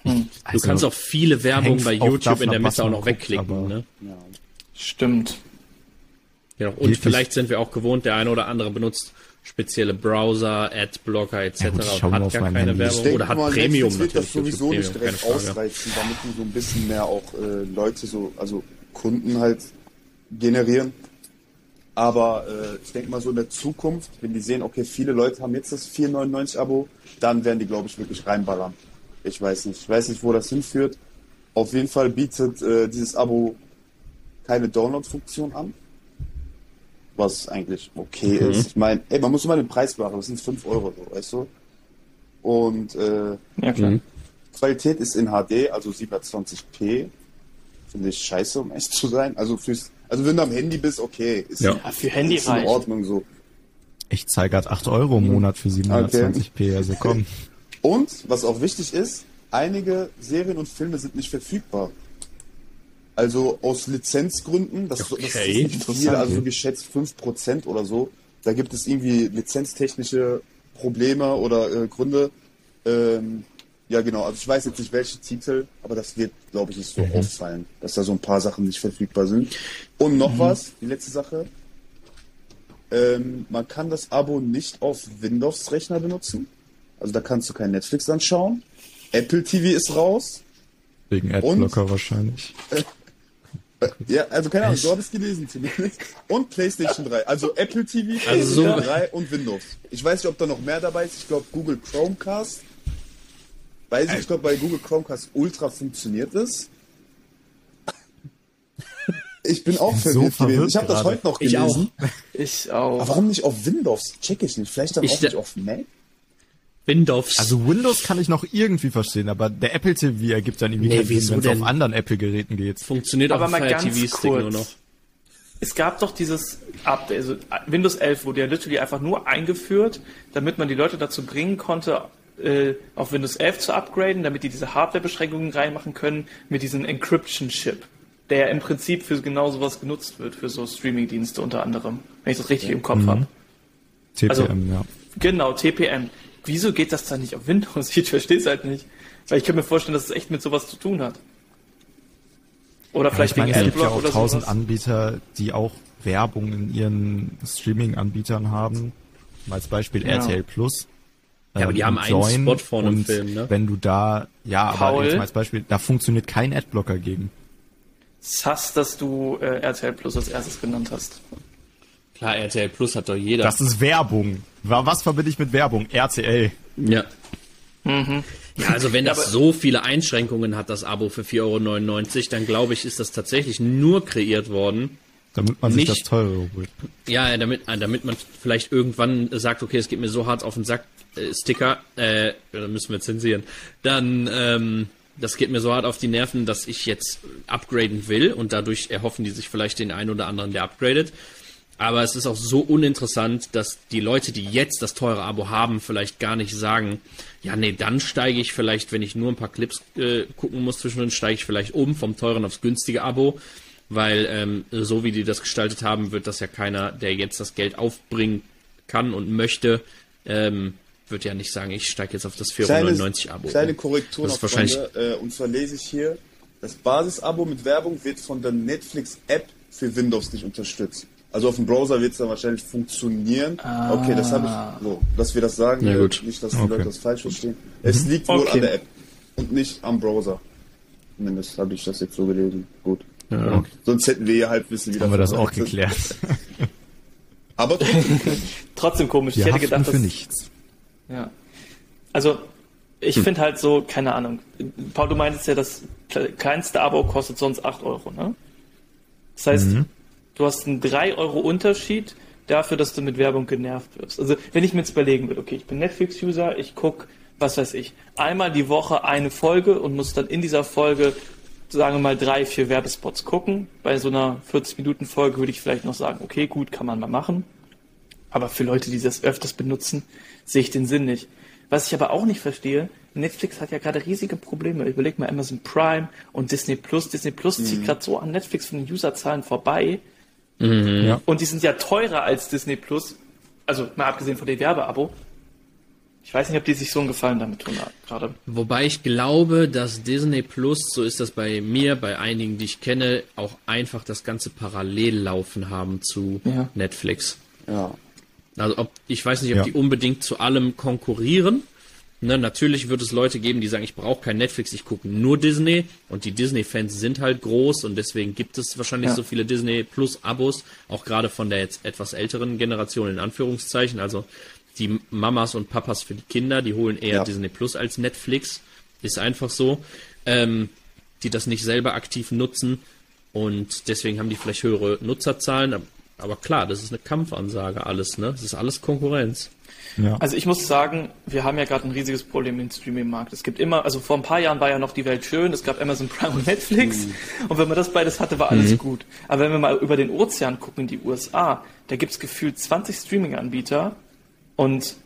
Hm. Also, du kannst auch viele Werbung bei YouTube in der Mitte auch noch wegklicken. Guckt, ne? ja. Stimmt. Ja, und Wirklich? vielleicht sind wir auch gewohnt, der eine oder andere benutzt spezielle Browser, Adblocker etc. Ja, gut, und hat gar keine Werbung denke, oder hat mal, Premium Netflix wird das sowieso Premium, nicht direkt ausreizen, damit die so ein bisschen mehr auch äh, Leute so, also Kunden halt generieren. Aber äh, ich denke mal so in der Zukunft, wenn die sehen, okay, viele Leute haben jetzt das 4,99 Abo, dann werden die, glaube ich, wirklich reinballern. Ich weiß nicht. Ich weiß nicht, wo das hinführt. Auf jeden Fall bietet äh, dieses Abo keine Download-Funktion an. Was eigentlich okay mhm. ist. Ich meine, ey, man muss immer den Preis beachten. Das sind 5 Euro, so, weißt du? Und äh, ja, klar. Mhm. Qualität ist in HD, also 720p. Finde ich scheiße, um echt zu sein. Also fürs also wenn du am Handy bist, okay. Ist, ja. für Handy ist in Ordnung so. Ich zahle gerade 8 Euro im Monat für 720p, okay. also komm. Und, was auch wichtig ist, einige Serien und Filme sind nicht verfügbar. Also aus Lizenzgründen, das, okay. das ist nicht viel, also geschätzt 5% oder so. Da gibt es irgendwie lizenztechnische Probleme oder äh, Gründe. Ähm, ja, genau. Also ich weiß jetzt nicht, welche Titel, aber das wird, glaube ich, nicht so mhm. auffallen, dass da so ein paar Sachen nicht verfügbar sind. Und noch mhm. was, die letzte Sache. Ähm, man kann das Abo nicht auf Windows-Rechner benutzen. Also da kannst du kein Netflix anschauen. Apple TV ist raus. Wegen Adblocker wahrscheinlich. Äh, äh, ja, also keine Ahnung, du hast es gelesen zumindest. Und PlayStation 3. Also Apple TV, PlayStation also, 3 und Windows. Ich weiß nicht, ob da noch mehr dabei ist. Ich glaube Google Chromecast Weiß ich, ich glaube, bei Google Chromecast Ultra funktioniert es. Ich bin auch verwirrt so gewesen. Ich habe das heute noch gelesen. Ich auch. Ich auch. Aber warum nicht auf Windows? Check ich nicht. Vielleicht dann ich auch nicht auf Mac? Windows. Also Windows kann ich noch irgendwie verstehen, aber der Apple TV ergibt dann irgendwie nee, keinen Sinn, wenn es auf anderen Apple-Geräten geht. Funktioniert aber auf dem Fire TV-Stick nur noch. Es gab doch dieses Update, also Windows 11 wurde ja literally einfach nur eingeführt, damit man die Leute dazu bringen konnte, äh, auf Windows 11 zu upgraden, damit die diese Hardware-Beschränkungen reinmachen können mit diesem Encryption-Chip, der im Prinzip für genau sowas genutzt wird, für so Streaming-Dienste unter anderem, wenn ich das richtig im Kopf mhm. habe. TPM, also, ja. Genau, TPM. Wieso geht das dann nicht auf Windows? *laughs* Ich verstehe es halt nicht. Weil ich kann mir vorstellen, dass es echt mit sowas zu tun hat. Oder vielleicht ja, ich meine, es gibt ja auch tausend Anbieter, die auch Werbung in ihren Streaming-Anbietern haben. Als Beispiel ja. RTL Plus. Ja, aber die ähm, haben einen Spot vor einem Film, ne? Wenn du da, ja, Paul, aber jetzt mal als Beispiel, da funktioniert kein Adblocker gegen. Sass, dass du äh, RTL Plus als erstes genannt hast. Klar, RTL Plus hat doch jeder. Das ist Werbung. Was verbinde ich mit Werbung? RTL. Ja. Mhm. Ja, also wenn das so viele Einschränkungen hat, das Abo für 4,99 Euro, dann glaube ich, ist das tatsächlich nur kreiert worden, damit man sich nicht, das teure holt. Ja, damit, damit man vielleicht irgendwann sagt, okay, es geht mir so hart auf den Sack, äh, Sticker, äh, da müssen wir zensieren, dann, ähm, das geht mir so hart auf die Nerven, dass ich jetzt upgraden will und dadurch erhoffen die sich vielleicht den einen oder anderen, der upgradet. Aber es ist auch so uninteressant, dass die Leute, die jetzt das teure Abo haben, vielleicht gar nicht sagen, ja, nee, dann steige ich vielleicht, wenn ich nur ein paar Clips äh, gucken muss zwischendrin, steige ich vielleicht um vom teuren aufs günstige Abo. Weil ähm, so wie die das gestaltet haben, wird das ja keiner, der jetzt das Geld aufbringen kann und möchte, ähm, wird ja nicht sagen, ich steige jetzt auf das 4,99 Abo. Kleine Korrektur das noch, wahrscheinlich Freunde, äh, und zwar lese ich hier, das Basisabo mit Werbung wird von der Netflix-App für Windows nicht unterstützt. Also auf dem Browser wird es dann wahrscheinlich funktionieren. Ah. Okay, das habe ich so, dass wir das sagen, ja, gut. nicht, dass die okay. Leute das falsch verstehen. Es mhm. liegt wohl okay. an der App und nicht am Browser. Zumindest habe ich das jetzt so gelesen. Gut. Ja. Okay. Sonst hätten wir ja halt wissen, wie Haben wir das auch geklärt. *laughs* Aber trotzdem, trotzdem komisch. Wir ich hätte gedacht, dass, für nichts. Ja. Also, ich hm. finde halt so, keine Ahnung. Paul, du meintest ja, das kleinste Abo kostet sonst 8 Euro, ne? Das heißt, mhm. Du hast einen 3 Euro Unterschied dafür, dass du mit Werbung genervt wirst. Also, wenn ich mir jetzt überlegen würde, okay, ich bin Netflix-User, ich gucke, was weiß ich, einmal die Woche eine Folge und muss dann in dieser Folge, sagen wir mal, drei, vier Werbespots gucken. Bei so einer 40-Minuten-Folge würde ich vielleicht noch sagen, okay, gut, kann man mal machen. Aber für Leute, die das öfters benutzen, sehe ich den Sinn nicht. Was ich aber auch nicht verstehe, Netflix hat ja gerade riesige Probleme. Überleg mal Amazon Prime und Disney Plus. Disney Plus mhm. zieht gerade so an Netflix von den Userzahlen vorbei. Mhm. Ja. Und die sind ja teurer als Disney Plus. Also mal abgesehen von dem Werbeabo. Ich weiß nicht, ob die sich so einen Gefallen damit tun gerade. Wobei ich glaube, dass Disney Plus, so ist das bei mir, bei einigen, die ich kenne, auch einfach das ganze parallel laufen haben zu ja. Netflix. Ja. Also ob, ich weiß nicht, ob ja. die unbedingt zu allem konkurrieren. Ne, natürlich wird es Leute geben, die sagen, ich brauche kein Netflix, ich gucke nur Disney. Und die Disney-Fans sind halt groß und deswegen gibt es wahrscheinlich ja. so viele Disney Plus-Abos, auch gerade von der jetzt etwas älteren Generation in Anführungszeichen. Also die Mamas und Papas für die Kinder, die holen eher ja. Disney Plus als Netflix. Ist einfach so. Ähm, die das nicht selber aktiv nutzen. Und deswegen haben die vielleicht höhere Nutzerzahlen. Aber klar, das ist eine Kampfansage alles, ne? Das ist alles Konkurrenz. Ja. Also ich muss sagen, wir haben ja gerade ein riesiges Problem im Streaming-Markt. Es gibt immer, also vor ein paar Jahren war ja noch die Welt schön, es gab Amazon Prime und Netflix mhm. und wenn man das beides hatte, war alles mhm. gut. Aber wenn wir mal über den Ozean gucken, in die USA, da gibt es gefühlt 20 Streaming-Anbieter und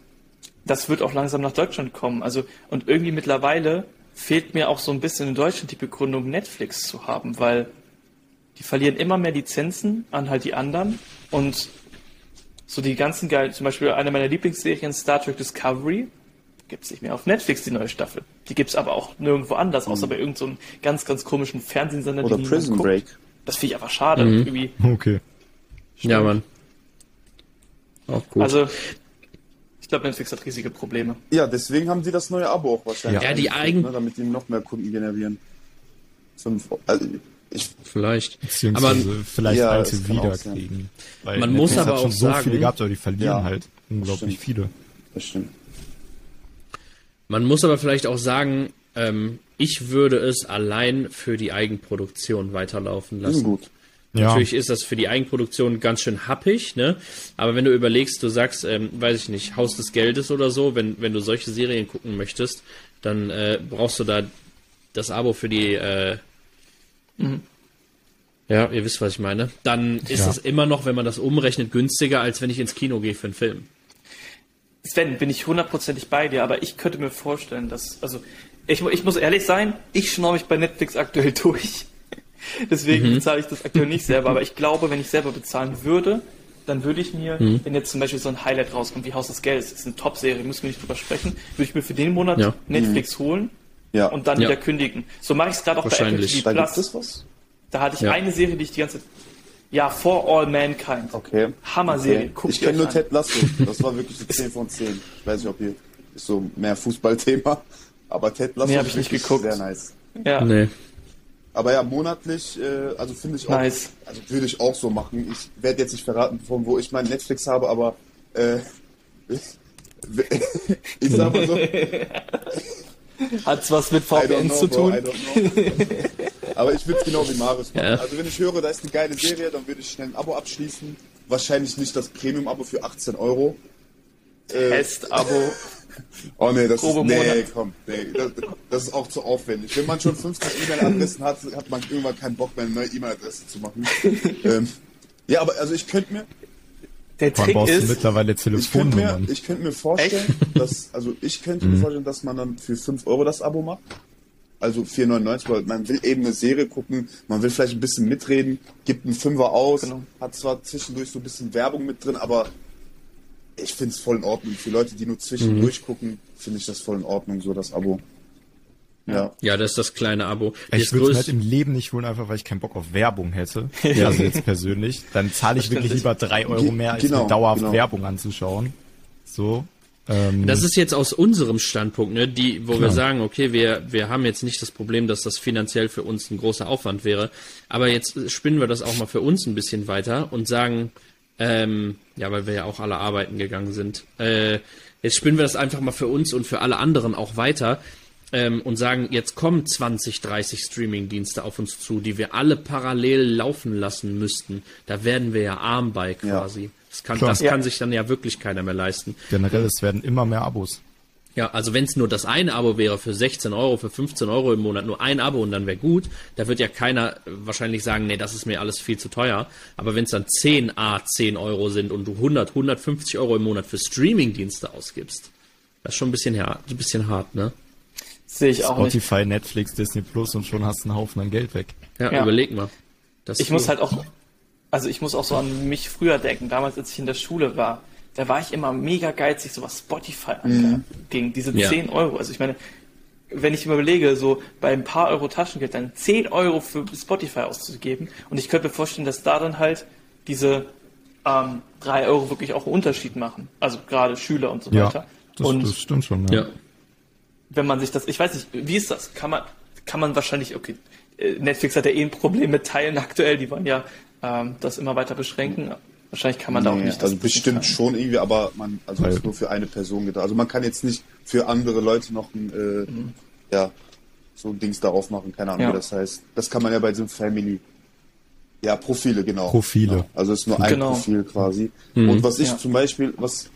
das wird auch langsam nach Deutschland kommen. Also und irgendwie mittlerweile fehlt mir auch so ein bisschen in Deutschland die Begründung, Netflix zu haben, weil die verlieren immer mehr Lizenzen an halt die anderen und so die ganzen geilen, zum Beispiel eine meiner Lieblingsserien, Star Trek Discovery, gibt es nicht mehr auf Netflix, die neue Staffel. Die gibt es aber auch nirgendwo anders, außer mhm. bei irgendeinem so ganz, ganz komischen Fernsehsender. Oder Prison Break. Das finde ich einfach schade. Mhm. Irgendwie. Okay. Stimmt. Ja, Mann. Auch gut. Also, ich glaube, Netflix hat riesige Probleme. Ja, deswegen haben sie das neue Abo auch wahrscheinlich. Ja, die eigen... Ne, damit die noch mehr Kunden generieren. Fünf, also ich, vielleicht. Aber vielleicht ja, alte wiederkriegen. Man Netflix muss aber auch schon so sagen, viele gehabt, aber die verlieren ja, halt unglaublich viele. Das stimmt. Man muss aber vielleicht auch sagen, ähm, ich würde es allein für die Eigenproduktion weiterlaufen lassen. Gut. Ja. Natürlich ist das für die Eigenproduktion ganz schön happig, ne? Aber wenn du überlegst, du sagst, ähm, weiß ich nicht, Haus des Geldes oder so, wenn, wenn du solche Serien gucken möchtest, dann äh, brauchst du da das Abo für die äh, mhm. Ja, ihr wisst, was ich meine. Dann ist ja. es immer noch, wenn man das umrechnet, günstiger, als wenn ich ins Kino gehe für einen Film. Sven, bin ich hundertprozentig bei dir, aber ich könnte mir vorstellen, dass, also, ich, ich muss ehrlich sein, ich schnaue mich bei Netflix aktuell *laughs* durch. Deswegen mhm. bezahle ich das aktuell nicht selber. Aber ich glaube, wenn ich selber bezahlen würde, dann würde ich mir, mhm. wenn jetzt zum Beispiel so ein Highlight rauskommt wie Haus des Geldes, ist eine Top-Serie, müssen wir nicht drüber sprechen, würde ich mir für den Monat ja. Netflix mhm. holen ja. und dann ja. wieder kündigen. So mache ich es gerade auch bei Apple TV Plus. Da, was? da hatte ich eine Serie, die ich die ganze ja, For All Mankind. Okay. Hammer-Serie. Okay. Ich kenne nur Ted Lasso. *laughs* Das war wirklich so 10 von 10. Ich weiß nicht, ob hier ist so mehr Fußballthema. Aber Ted Lasso nee, hab ich nicht geguckt. sehr nice. Ja. Nee. Aber ja, monatlich, äh, also finde ich auch, nice. also würde ich auch so machen. Ich werde jetzt nicht verraten, von wo ich mein Netflix habe, aber äh, *laughs* ich sag mal so. *laughs* Hat's was mit VPNs zu tun? Bro, aber ich würde es genau wie Marius machen. Ja. Also wenn ich höre, da ist eine geile Serie, dann würde ich schnell ein Abo abschließen. Wahrscheinlich nicht das Premium-Abo für 18 Euro. Äh, Test-Abo. Oh nee, das ist, nee, komm, nee, das, das, ist auch zu aufwendig. Wenn man schon 50 E-Mail-Adressen hat, hat man irgendwann keinen Bock mehr, eine neue E-Mail-Adresse zu machen. ähm, ja, aber also ich könnte mir. Der Trick man ist, mittlerweile Telefonnummern. Ich könnte mir, ich mir vorstellen, *laughs* dass, also ich könnte mir mhm. vorstellen, dass man dann für 5 Euro das Abo macht. Also 4,99, weil man will eben eine Serie gucken, man will vielleicht ein bisschen mitreden, gibt einen Fünfer aus, genau. hat zwar zwischendurch so ein bisschen Werbung mit drin, aber ich finde es voll in Ordnung. Für Leute, die nur zwischendurch mhm. gucken, finde ich das voll in Ordnung, so das Abo. Ja. Ja, das ist das kleine Abo. Ich würde es halt im Leben nicht holen, einfach weil ich keinen Bock auf Werbung hätte. *laughs* ja. Also jetzt persönlich. Dann zahle ich wirklich lieber drei Euro mehr, als genau, mir dauerhaft genau. Werbung anzuschauen. So. Ähm, das ist jetzt aus unserem Standpunkt, ne, die, wo klar. wir sagen, okay, wir, wir haben jetzt nicht das Problem, dass das finanziell für uns ein großer Aufwand wäre. Aber jetzt spinnen wir das auch mal für uns ein bisschen weiter und sagen, ähm, ja, weil wir ja auch alle arbeiten gegangen sind. Äh, jetzt spinnen wir das einfach mal für uns und für alle anderen auch weiter ähm, und sagen, jetzt kommen 20, 30 Streaming-Dienste auf uns zu, die wir alle parallel laufen lassen müssten. Da werden wir ja arm bei quasi. Ja. Das, kann, das ja. kann sich dann ja wirklich keiner mehr leisten. Generell, es werden immer mehr Abos. Ja, also wenn es nur das eine Abo wäre für 16 Euro, für 15 Euro im Monat, nur ein Abo und dann wäre gut, da wird ja keiner wahrscheinlich sagen, nee, das ist mir alles viel zu teuer. Aber wenn es dann 10 A 10 Euro sind und du 100, 150 Euro im Monat für Streaming-Dienste ausgibst, das ist schon ein bisschen, ein bisschen hart, ne? Sehe ich auch Spotify, nicht. Netflix, Disney Plus und schon hast du einen Haufen an Geld weg. Ja, ja. überleg mal. ich muss halt auch, also ich muss auch so an mich früher denken, damals als ich in der Schule war da war ich immer mega geizig, so was Spotify anging, mhm. diese ja. 10 Euro. Also ich meine, wenn ich mir überlege, so bei ein paar Euro Taschengeld dann 10 Euro für Spotify auszugeben und ich könnte mir vorstellen, dass da dann halt diese ähm, drei Euro wirklich auch einen Unterschied machen. Also gerade Schüler und so ja, weiter. Das, und das stimmt schon. Ja. ja. Wenn man sich das, ich weiß nicht, wie ist das? Kann man, kann man wahrscheinlich, okay, äh, Netflix hat ja eh ein Problem mit Teilen aktuell, die wollen ja ähm, das immer weiter beschränken. Wahrscheinlich kann man nee, da auch nicht. Also bestimmt teilen. schon irgendwie, aber man, also ist nur für eine Person gedacht. Also man kann jetzt nicht für andere Leute noch ein, äh, mhm. ja, so ein Dings darauf machen, keine Ahnung, ja. wie das heißt. Das kann man ja bei diesem Family ja, Profile, genau. Profile. Ja, also es ist nur ein genau. Profil quasi. Mhm. Und was ich ja. zum Beispiel, was,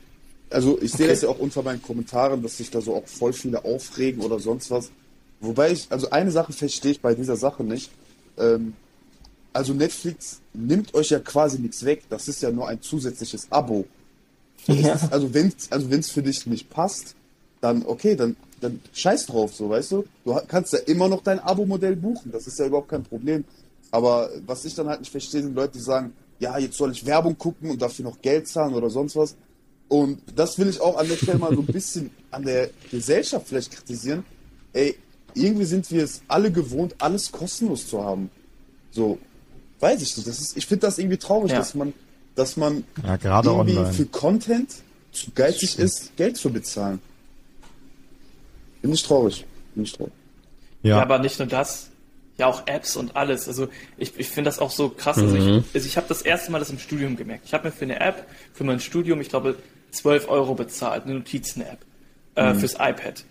also ich sehe okay. das ja auch unter meinen Kommentaren, dass sich da so auch voll viele aufregen oder sonst was. Wobei ich, also eine Sache verstehe ich bei dieser Sache nicht. Ähm, also Netflix nimmt euch ja quasi nichts weg. Das ist ja nur ein zusätzliches Abo. Ja. Ist, also wenn es also wenn's für dich nicht passt, dann okay, dann, dann scheiß drauf, so weißt du. Du kannst ja immer noch dein Abo-Modell buchen. Das ist ja überhaupt kein Problem. Aber was ich dann halt nicht verstehe, sind Leute, die sagen, ja, jetzt soll ich Werbung gucken und dafür noch Geld zahlen oder sonst was. Und das will ich auch an der Stelle mal so ein bisschen an der Gesellschaft vielleicht kritisieren. Ey, irgendwie sind wir es alle gewohnt, alles kostenlos zu haben. So, weiß ich nicht. Das ist, ich finde das irgendwie traurig, ja. dass man, dass man ja, gerade irgendwie online. für Content zu geizig ist, Geld zu bezahlen. Bin ich traurig. Bin ich traurig. Ja. ja, aber nicht nur das ja auch Apps und alles. Also ich, ich finde das auch so krass. Also ich, mhm. also ich habe das erste Mal das im Studium gemerkt. Ich habe mir für eine App, für mein Studium, ich glaube, 12 Euro bezahlt, eine Notizen-App äh, mhm. fürs iPad.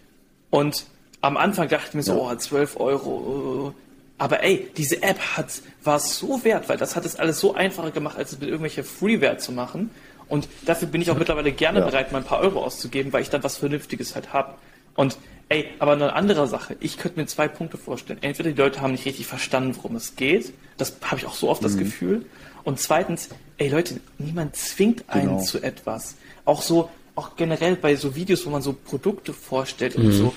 Und am Anfang dachte ich mir so, ja. oh, 12 Euro. Aber ey, diese App hat, war so wert, weil das hat es alles so einfacher gemacht, als mit irgendwelche Freeware zu machen. Und dafür bin ich auch mittlerweile gerne ja. bereit, mal ein paar Euro auszugeben, weil ich dann was Vernünftiges halt habe. Und Ey, aber eine andere Sache. Ich könnte mir zwei Punkte vorstellen. Entweder die Leute haben nicht richtig verstanden, worum es geht. Das habe ich auch so oft mhm. das Gefühl. Und zweitens, ey Leute, niemand zwingt einen genau. zu etwas. Auch so, auch generell bei so Videos, wo man so Produkte vorstellt mhm. und so.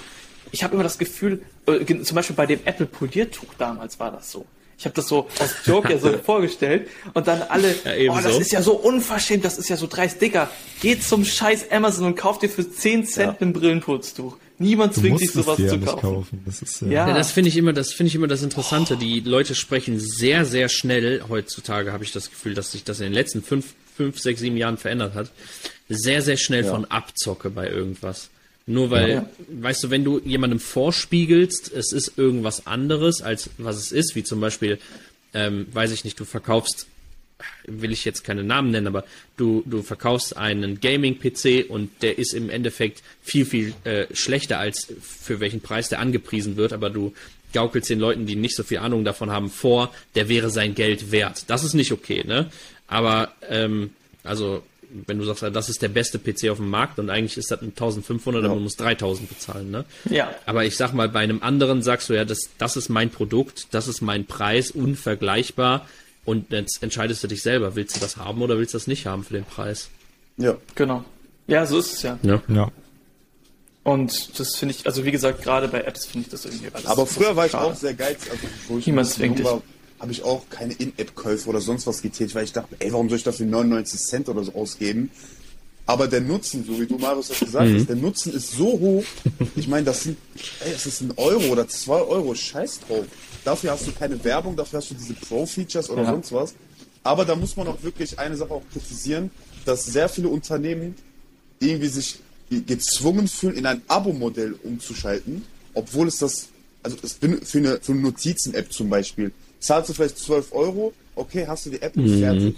Ich habe immer das Gefühl, äh, zum Beispiel bei dem Apple Poliertuch damals war das so. Ich habe das so aus Joke ja so *laughs* vorgestellt und dann alle, ja, oh, das so. ist ja so unverschämt, das ist ja so dreist, Digga. Geht zum scheiß Amazon und kauft dir für 10 Cent ja. ein Brillenputztuch. Niemand zwingt dich sowas zu kaufen. kaufen. Das ist, ja. ja. das finde ich immer, das finde ich immer das Interessante. Oh. Die Leute sprechen sehr, sehr schnell. Heutzutage habe ich das Gefühl, dass sich das in den letzten fünf, fünf, sechs, sieben Jahren verändert hat. Sehr, sehr schnell ja. von Abzocke bei irgendwas. Nur weil, ja. weißt du, wenn du jemandem vorspiegelst, es ist irgendwas anderes, als was es ist, wie zum Beispiel, ähm, weiß ich nicht, du verkaufst will ich jetzt keine Namen nennen, aber du, du verkaufst einen Gaming-PC und der ist im Endeffekt viel, viel äh, schlechter als für welchen Preis der angepriesen wird, aber du gaukelst den Leuten, die nicht so viel Ahnung davon haben, vor, der wäre sein Geld wert. Das ist nicht okay, ne? Aber, ähm, also, wenn du sagst, das ist der beste PC auf dem Markt und eigentlich ist das ein 1500, ja. aber man muss 3000 bezahlen, ne? Ja. Aber ich sag mal, bei einem anderen sagst du ja, das, das ist mein Produkt, das ist mein Preis, unvergleichbar und jetzt entscheidest du dich selber, willst du das haben oder willst du das nicht haben für den Preis? Ja, genau. Ja, so ist es ja. Ja. ja. Und das finde ich, also wie gesagt, gerade bei Apps finde ich das irgendwie alles. Aber früher war ich auch sehr geizig, also wo ich Niemand zwingt war, habe ich auch keine In-App-Käufe oder sonst was getätigt, weil ich dachte, ey, warum soll ich dafür 99 Cent oder so ausgeben? Aber der Nutzen, so wie du Marius das gesagt mhm. hast, der Nutzen ist so hoch. Ich meine, das sind, ey, das ist ein Euro oder zwei Euro, scheiß drauf. Dafür hast du keine Werbung, dafür hast du diese Pro-Features oder ja. sonst was. Aber da muss man auch wirklich eine Sache auch kritisieren, dass sehr viele Unternehmen irgendwie sich gezwungen fühlen, in ein Abo-Modell umzuschalten, obwohl es das, also es für eine, für eine Notizen-App zum Beispiel, zahlst du vielleicht 12 Euro, okay, hast du die App und mhm. fertig.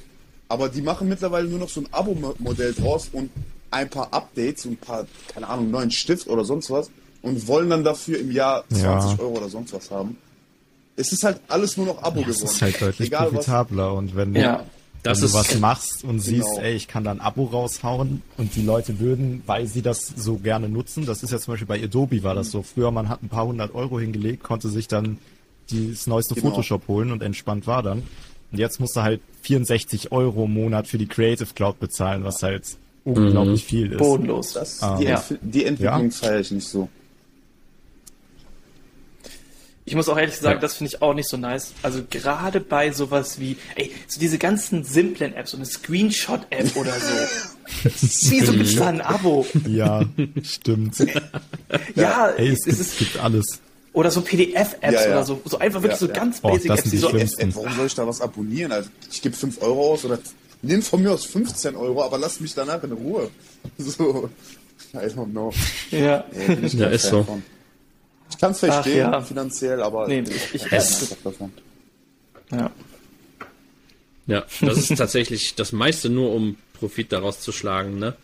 Aber die machen mittlerweile nur noch so ein Abo-Modell draus und ein paar Updates und ein paar, keine Ahnung, neuen Stift oder sonst was und wollen dann dafür im Jahr 20 ja. Euro oder sonst was haben es ist halt alles nur noch Abo ja, geworden. Es ist halt deutlich Egal, profitabler und wenn, ja, wenn du was machst und siehst, genau. ey, ich kann da ein Abo raushauen und die Leute würden, weil sie das so gerne nutzen, das ist ja zum Beispiel bei Adobe war das so. Früher man hat ein paar hundert Euro hingelegt, konnte sich dann das neueste genau. Photoshop holen und entspannt war dann. Und jetzt musst du halt 64 Euro im Monat für die Creative Cloud bezahlen, was halt unglaublich mhm. viel ist. Bodenlos. Das, ah. die, ja. die Entwicklung ja. feiere ich nicht so. Ich muss auch ehrlich sagen, ja. das finde ich auch nicht so nice. Also gerade bei sowas wie, ey, so diese ganzen simplen Apps, so eine Screenshot-App *laughs* oder so. *laughs* Wieso gibt's da ein Abo? Ja, stimmt. *laughs* ja, ey, es, es, gibt, es gibt alles. Oder so PDF-Apps ja, ja. oder so. So einfach wirklich so ganz basic Apps, die so. Ey, warum soll ich da was abonnieren? Also ich gebe 5 Euro aus oder nimm von mir aus 15 Euro, aber lass mich danach in Ruhe. *laughs* So, I don't know. Ja, nee, ja ist so. Von. Ich kann es verstehen, ja. finanziell, aber nee, ich, ich esse davon. Ja. Ja, das ist tatsächlich das meiste nur, um Profit daraus zu schlagen, ne?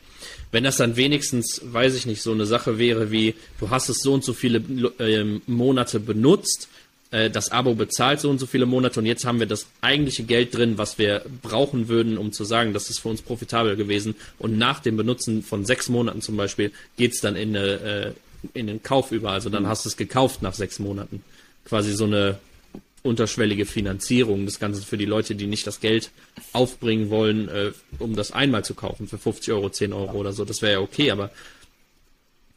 Wenn das dann wenigstens, weiß ich nicht, so eine Sache wäre wie, du hast es so und so viele äh, Monate benutzt, äh, das Abo bezahlt so und so viele Monate und jetzt haben wir das eigentliche Geld drin, was wir brauchen würden, um zu sagen, das ist für uns profitabel gewesen. Und nach dem Benutzen von sechs Monaten zum Beispiel geht es dann in, eine, äh, in den Kauf über. Also dann mhm. hast du es gekauft nach sechs Monaten. Quasi so eine unterschwellige Finanzierung des Ganzen für die Leute, die nicht das Geld aufbringen wollen, äh, um das einmal zu kaufen für 50 Euro, 10 Euro oder so. Das wäre ja okay, aber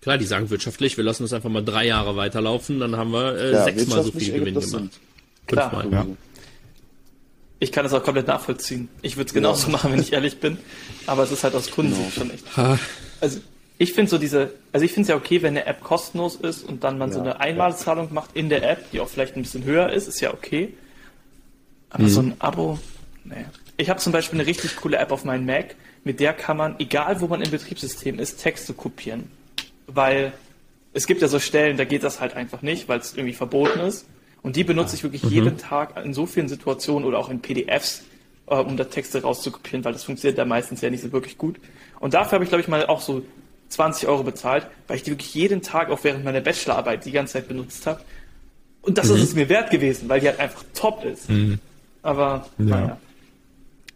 Klar, die sagen wirtschaftlich, wir lassen es einfach mal drei Jahre weiterlaufen, dann haben wir äh, ja, sechsmal so viel Gewinn gemacht. Klar. Fünfmal. Ja. Ich kann das auch komplett nachvollziehen. Ich würde es genauso ja. *laughs* machen, wenn ich ehrlich bin. Aber es ist halt aus Kundensicht genau. schon echt. Ha. Also ich finde so diese, also ich finde es ja okay, wenn eine App kostenlos ist und dann man ja. so eine Einmalzahlung macht in der App, die auch vielleicht ein bisschen höher ist, ist ja okay. Aber mhm. so ein Abo, nee. Ich habe zum Beispiel eine richtig coole App auf meinem Mac, mit der kann man, egal wo man im Betriebssystem ist, Texte kopieren weil es gibt ja so Stellen, da geht das halt einfach nicht, weil es irgendwie verboten ist. Und die benutze ich wirklich mhm. jeden Tag in so vielen Situationen oder auch in PDFs, äh, um da Texte rauszukopieren, weil das funktioniert ja meistens ja nicht so wirklich gut. Und dafür habe ich, glaube ich, mal auch so 20 Euro bezahlt, weil ich die wirklich jeden Tag auch während meiner Bachelorarbeit die ganze Zeit benutzt habe. Und das mhm. ist es mir wert gewesen, weil die halt einfach top ist. Mhm. Aber ja. naja.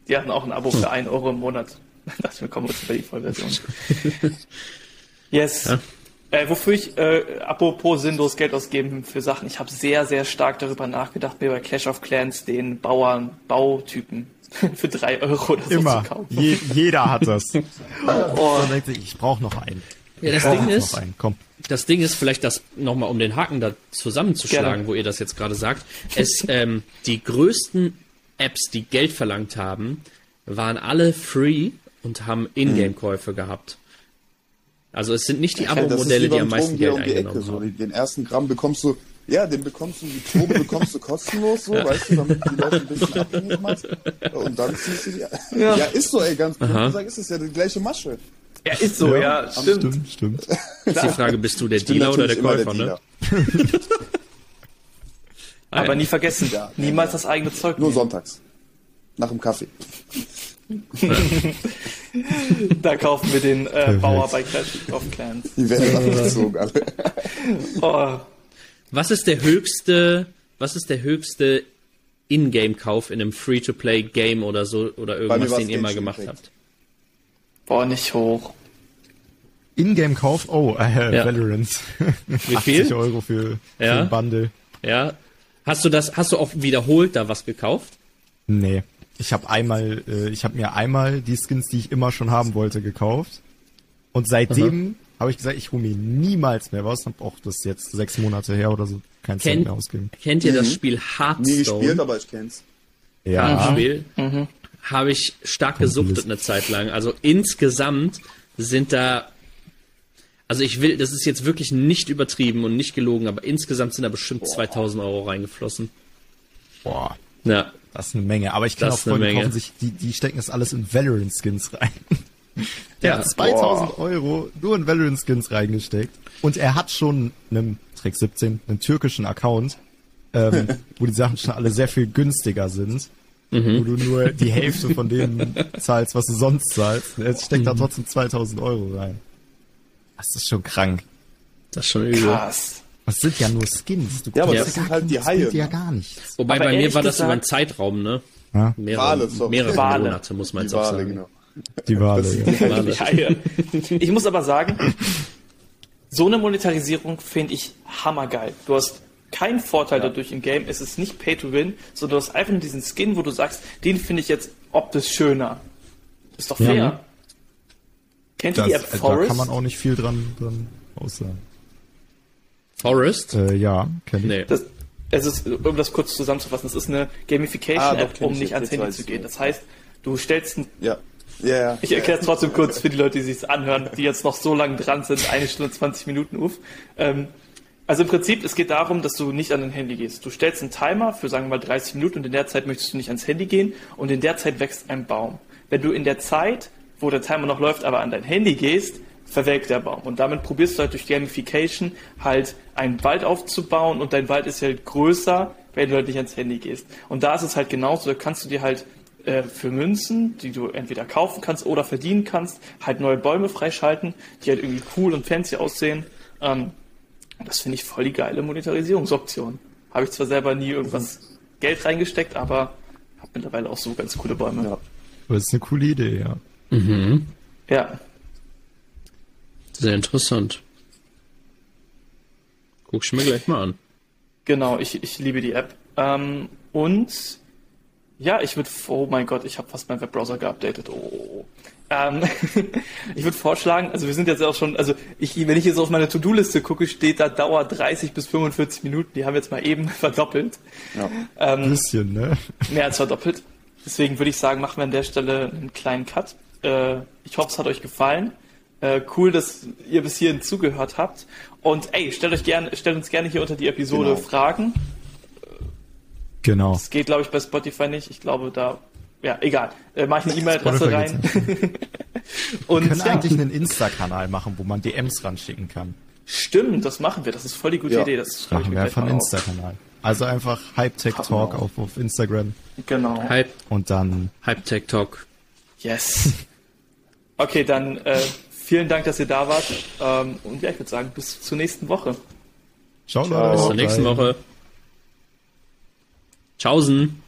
Die hatten auch ein Abo für 1 Euro im Monat. Da dachte ich mir, komm, jetzt für die Vollversion. *laughs* Yes. Ja? Äh, wofür ich, äh, apropos sinnlos Geld ausgeben für Sachen, ich habe sehr, sehr stark darüber nachgedacht, mir bei Clash of Clans den Bauern, Bautypen *laughs* für drei Euro oder so Immer. zu kaufen. Je, jeder hat das. *laughs* oh. ich brauche noch einen. Ja, das Ding ist, das Ding ist vielleicht das nochmal, um den Haken da zusammenzuschlagen, Gerne. wo ihr das jetzt gerade sagt. Es, *laughs* ähm, die größten Apps, die Geld verlangt haben, waren alle free und haben Ingame-Käufe mhm. gehabt. Also es sind nicht die Abo-Modelle, die am meisten Geld um eingenommen Ecke, haben. den ersten Gramm bekommst du, ja, den bekommst du, die Probe *laughs* bekommst du kostenlos, so, weißt du, damit die Leute ein bisschen abhängig machst. Und dann ziehst du die. *laughs* Ja, ja ist so, ey, ganz gut gesagt, ist es ja die gleiche Masche. Ja, ist so, ja, ja stimmt. Stimmt, *laughs* stimmt. Ist die Frage, bist du der Dealer oder der Käufer, der ne? Aber nie vergessen, ja. niemals das eigene Zeug. Nur sonntags. Nach dem Kaffee. *laughs* da kaufen wir den äh, Bauer bei Clash of Clans. Die werden abgezogen alle. oh. Was ist der höchste, was ist der höchste Ingame-Kauf in einem Free-to-Play-Game oder so oder irgendwas, den ihr mal gemacht habt? Boah, nicht hoch. Ingame-Kauf? Oh, äh, ja. Valorant. Wie viel? 80 Euro für, für ja. ein Bundle. Ja. Hast du das, hast du auch wiederholt da was gekauft? Nee. Ich habe einmal, äh, ich habe mir einmal die Skins, die ich immer schon haben wollte, gekauft. Und seitdem habe ich gesagt, ich hole mir niemals mehr was. Hab auch das jetzt sechs Monate her oder so kein Cent mehr ausgeben. Kennt ihr mhm. das Spiel Hearthstone? Nie gespielt, aber ich kenn's. Ja. Mhm. Spiel mhm. habe ich stark gesuchtet eine Zeit lang. Also insgesamt sind da also ich will, das ist jetzt wirklich nicht übertrieben und nicht gelogen, aber insgesamt sind da bestimmt Boah. 2000 Euro reingeflossen. Boah. Ja. Das ist eine Menge. Aber ich auch Freunde, die kaufen sich, die, die stecken das alles in Valorant-Skins rein. *laughs* Der ja, hat 2000 boah. Euro nur in Valorant-Skins reingesteckt. Und er hat schon einen Trick 17, einen türkischen Account, ähm, *laughs* wo die Sachen schon alle sehr viel günstiger sind. Mhm. Wo du nur die Hälfte von dem zahlst, was du sonst zahlst. Er steckt mhm. da trotzdem 2000 Euro rein. Das ist schon krank. Das ist schon übel. Krass. Das sind ja nur Skins. Du ja, aber das sind halt die Haie. ja gar nichts. Wobei aber bei mir war das über einen Zeitraum, ne? Ja? Mehrere, Wale, sorry. mehrere Wale. Monate, muss man jetzt auch sagen. Genau. Die Wale. Die Wale. Die Haie. Ich muss aber sagen, so eine Monetarisierung finde ich hammergeil. Du hast keinen Vorteil ja. dadurch im Game. Es ist nicht Pay to Win, sondern du hast einfach nur diesen Skin, wo du sagst, den finde ich jetzt optisch schöner. Ist doch fair. Ja, Kennt ihr die App Forest? Da kann man auch nicht viel dran, dran aussagen. Forest? Äh, ja, kenne ich. Nee. Das, es ist, um das kurz zusammenzufassen, das ist eine Gamification-App, ah, um nicht ans Handy zu gehen. Das heißt, du stellst ein. Ja. Ja, ja. Ich erkläre es trotzdem kurz für die Leute, die sich anhören, die jetzt noch so lange dran sind, eine Stunde 20 Minuten auf. Ähm, also im Prinzip, es geht darum, dass du nicht an dein Handy gehst. Du stellst einen Timer für, sagen wir mal, 30 Minuten und in der Zeit möchtest du nicht ans Handy gehen und in der Zeit wächst ein Baum. wenn du in der Zeit, wo der Timer noch läuft, aber an dein Handy gehst, verwelkt der Baum. Und damit probierst du halt durch Gamification halt einen Wald aufzubauen und dein Wald ist halt größer, wenn du halt nicht ans Handy gehst. Und da ist es halt genauso, da kannst du dir halt äh, für Münzen, die du entweder kaufen kannst oder verdienen kannst, halt neue Bäume freischalten, die halt irgendwie cool und fancy aussehen. Ähm, das finde ich voll die geile Monetarisierungsoption. Habe ich zwar selber nie irgendwas Geld reingesteckt, aber habe mittlerweile auch so ganz coole Bäume. Ja. Das ist eine coole Idee, ja. Mhm. Ja. Sehr interessant. Guck ich mir gleich mal an. Genau, ich, ich liebe die App. Ähm, und ja, ich würde, oh mein Gott, ich habe fast meinen Webbrowser geupdatet. Oh. Ähm, *laughs* ich würde vorschlagen, also wir sind jetzt auch schon, also ich, wenn ich jetzt auf meine To-Do-Liste gucke, steht da Dauer 30 bis 45 Minuten. Die haben wir jetzt mal eben *laughs* verdoppelt. Ja, ähm, ein bisschen, ne? Mehr als verdoppelt. Deswegen würde ich sagen, machen wir an der Stelle einen kleinen Cut. Äh, ich hoffe, es hat euch gefallen. Äh, cool, dass ihr bis hierhin zugehört habt. Und ey, stellt euch gerne, stellt uns gerne hier unter die Episode genau. Fragen. Genau. Das geht, glaube ich, bei Spotify nicht. Ich glaube, da, ja, egal. Äh, mach ich eine E-Mail-Adresse rein. *laughs* Und, wir können ja. eigentlich einen Insta-Kanal machen, wo man DMs ranschicken kann. Stimmt, das machen wir. Das ist voll die gute ja. Idee. Das machen wir einfach einen Insta-Kanal. Also einfach Hype Tech Talk auf, auf Instagram. Genau. Hype. Und dann Hype Tech Talk. Yes. *laughs* Okay, dann äh, vielen Dank, dass ihr da wart. Ähm, und ja, ich würde sagen, bis zur nächsten Woche. Ciao, Ciao. Bis zur nächsten Woche. Tschaußen.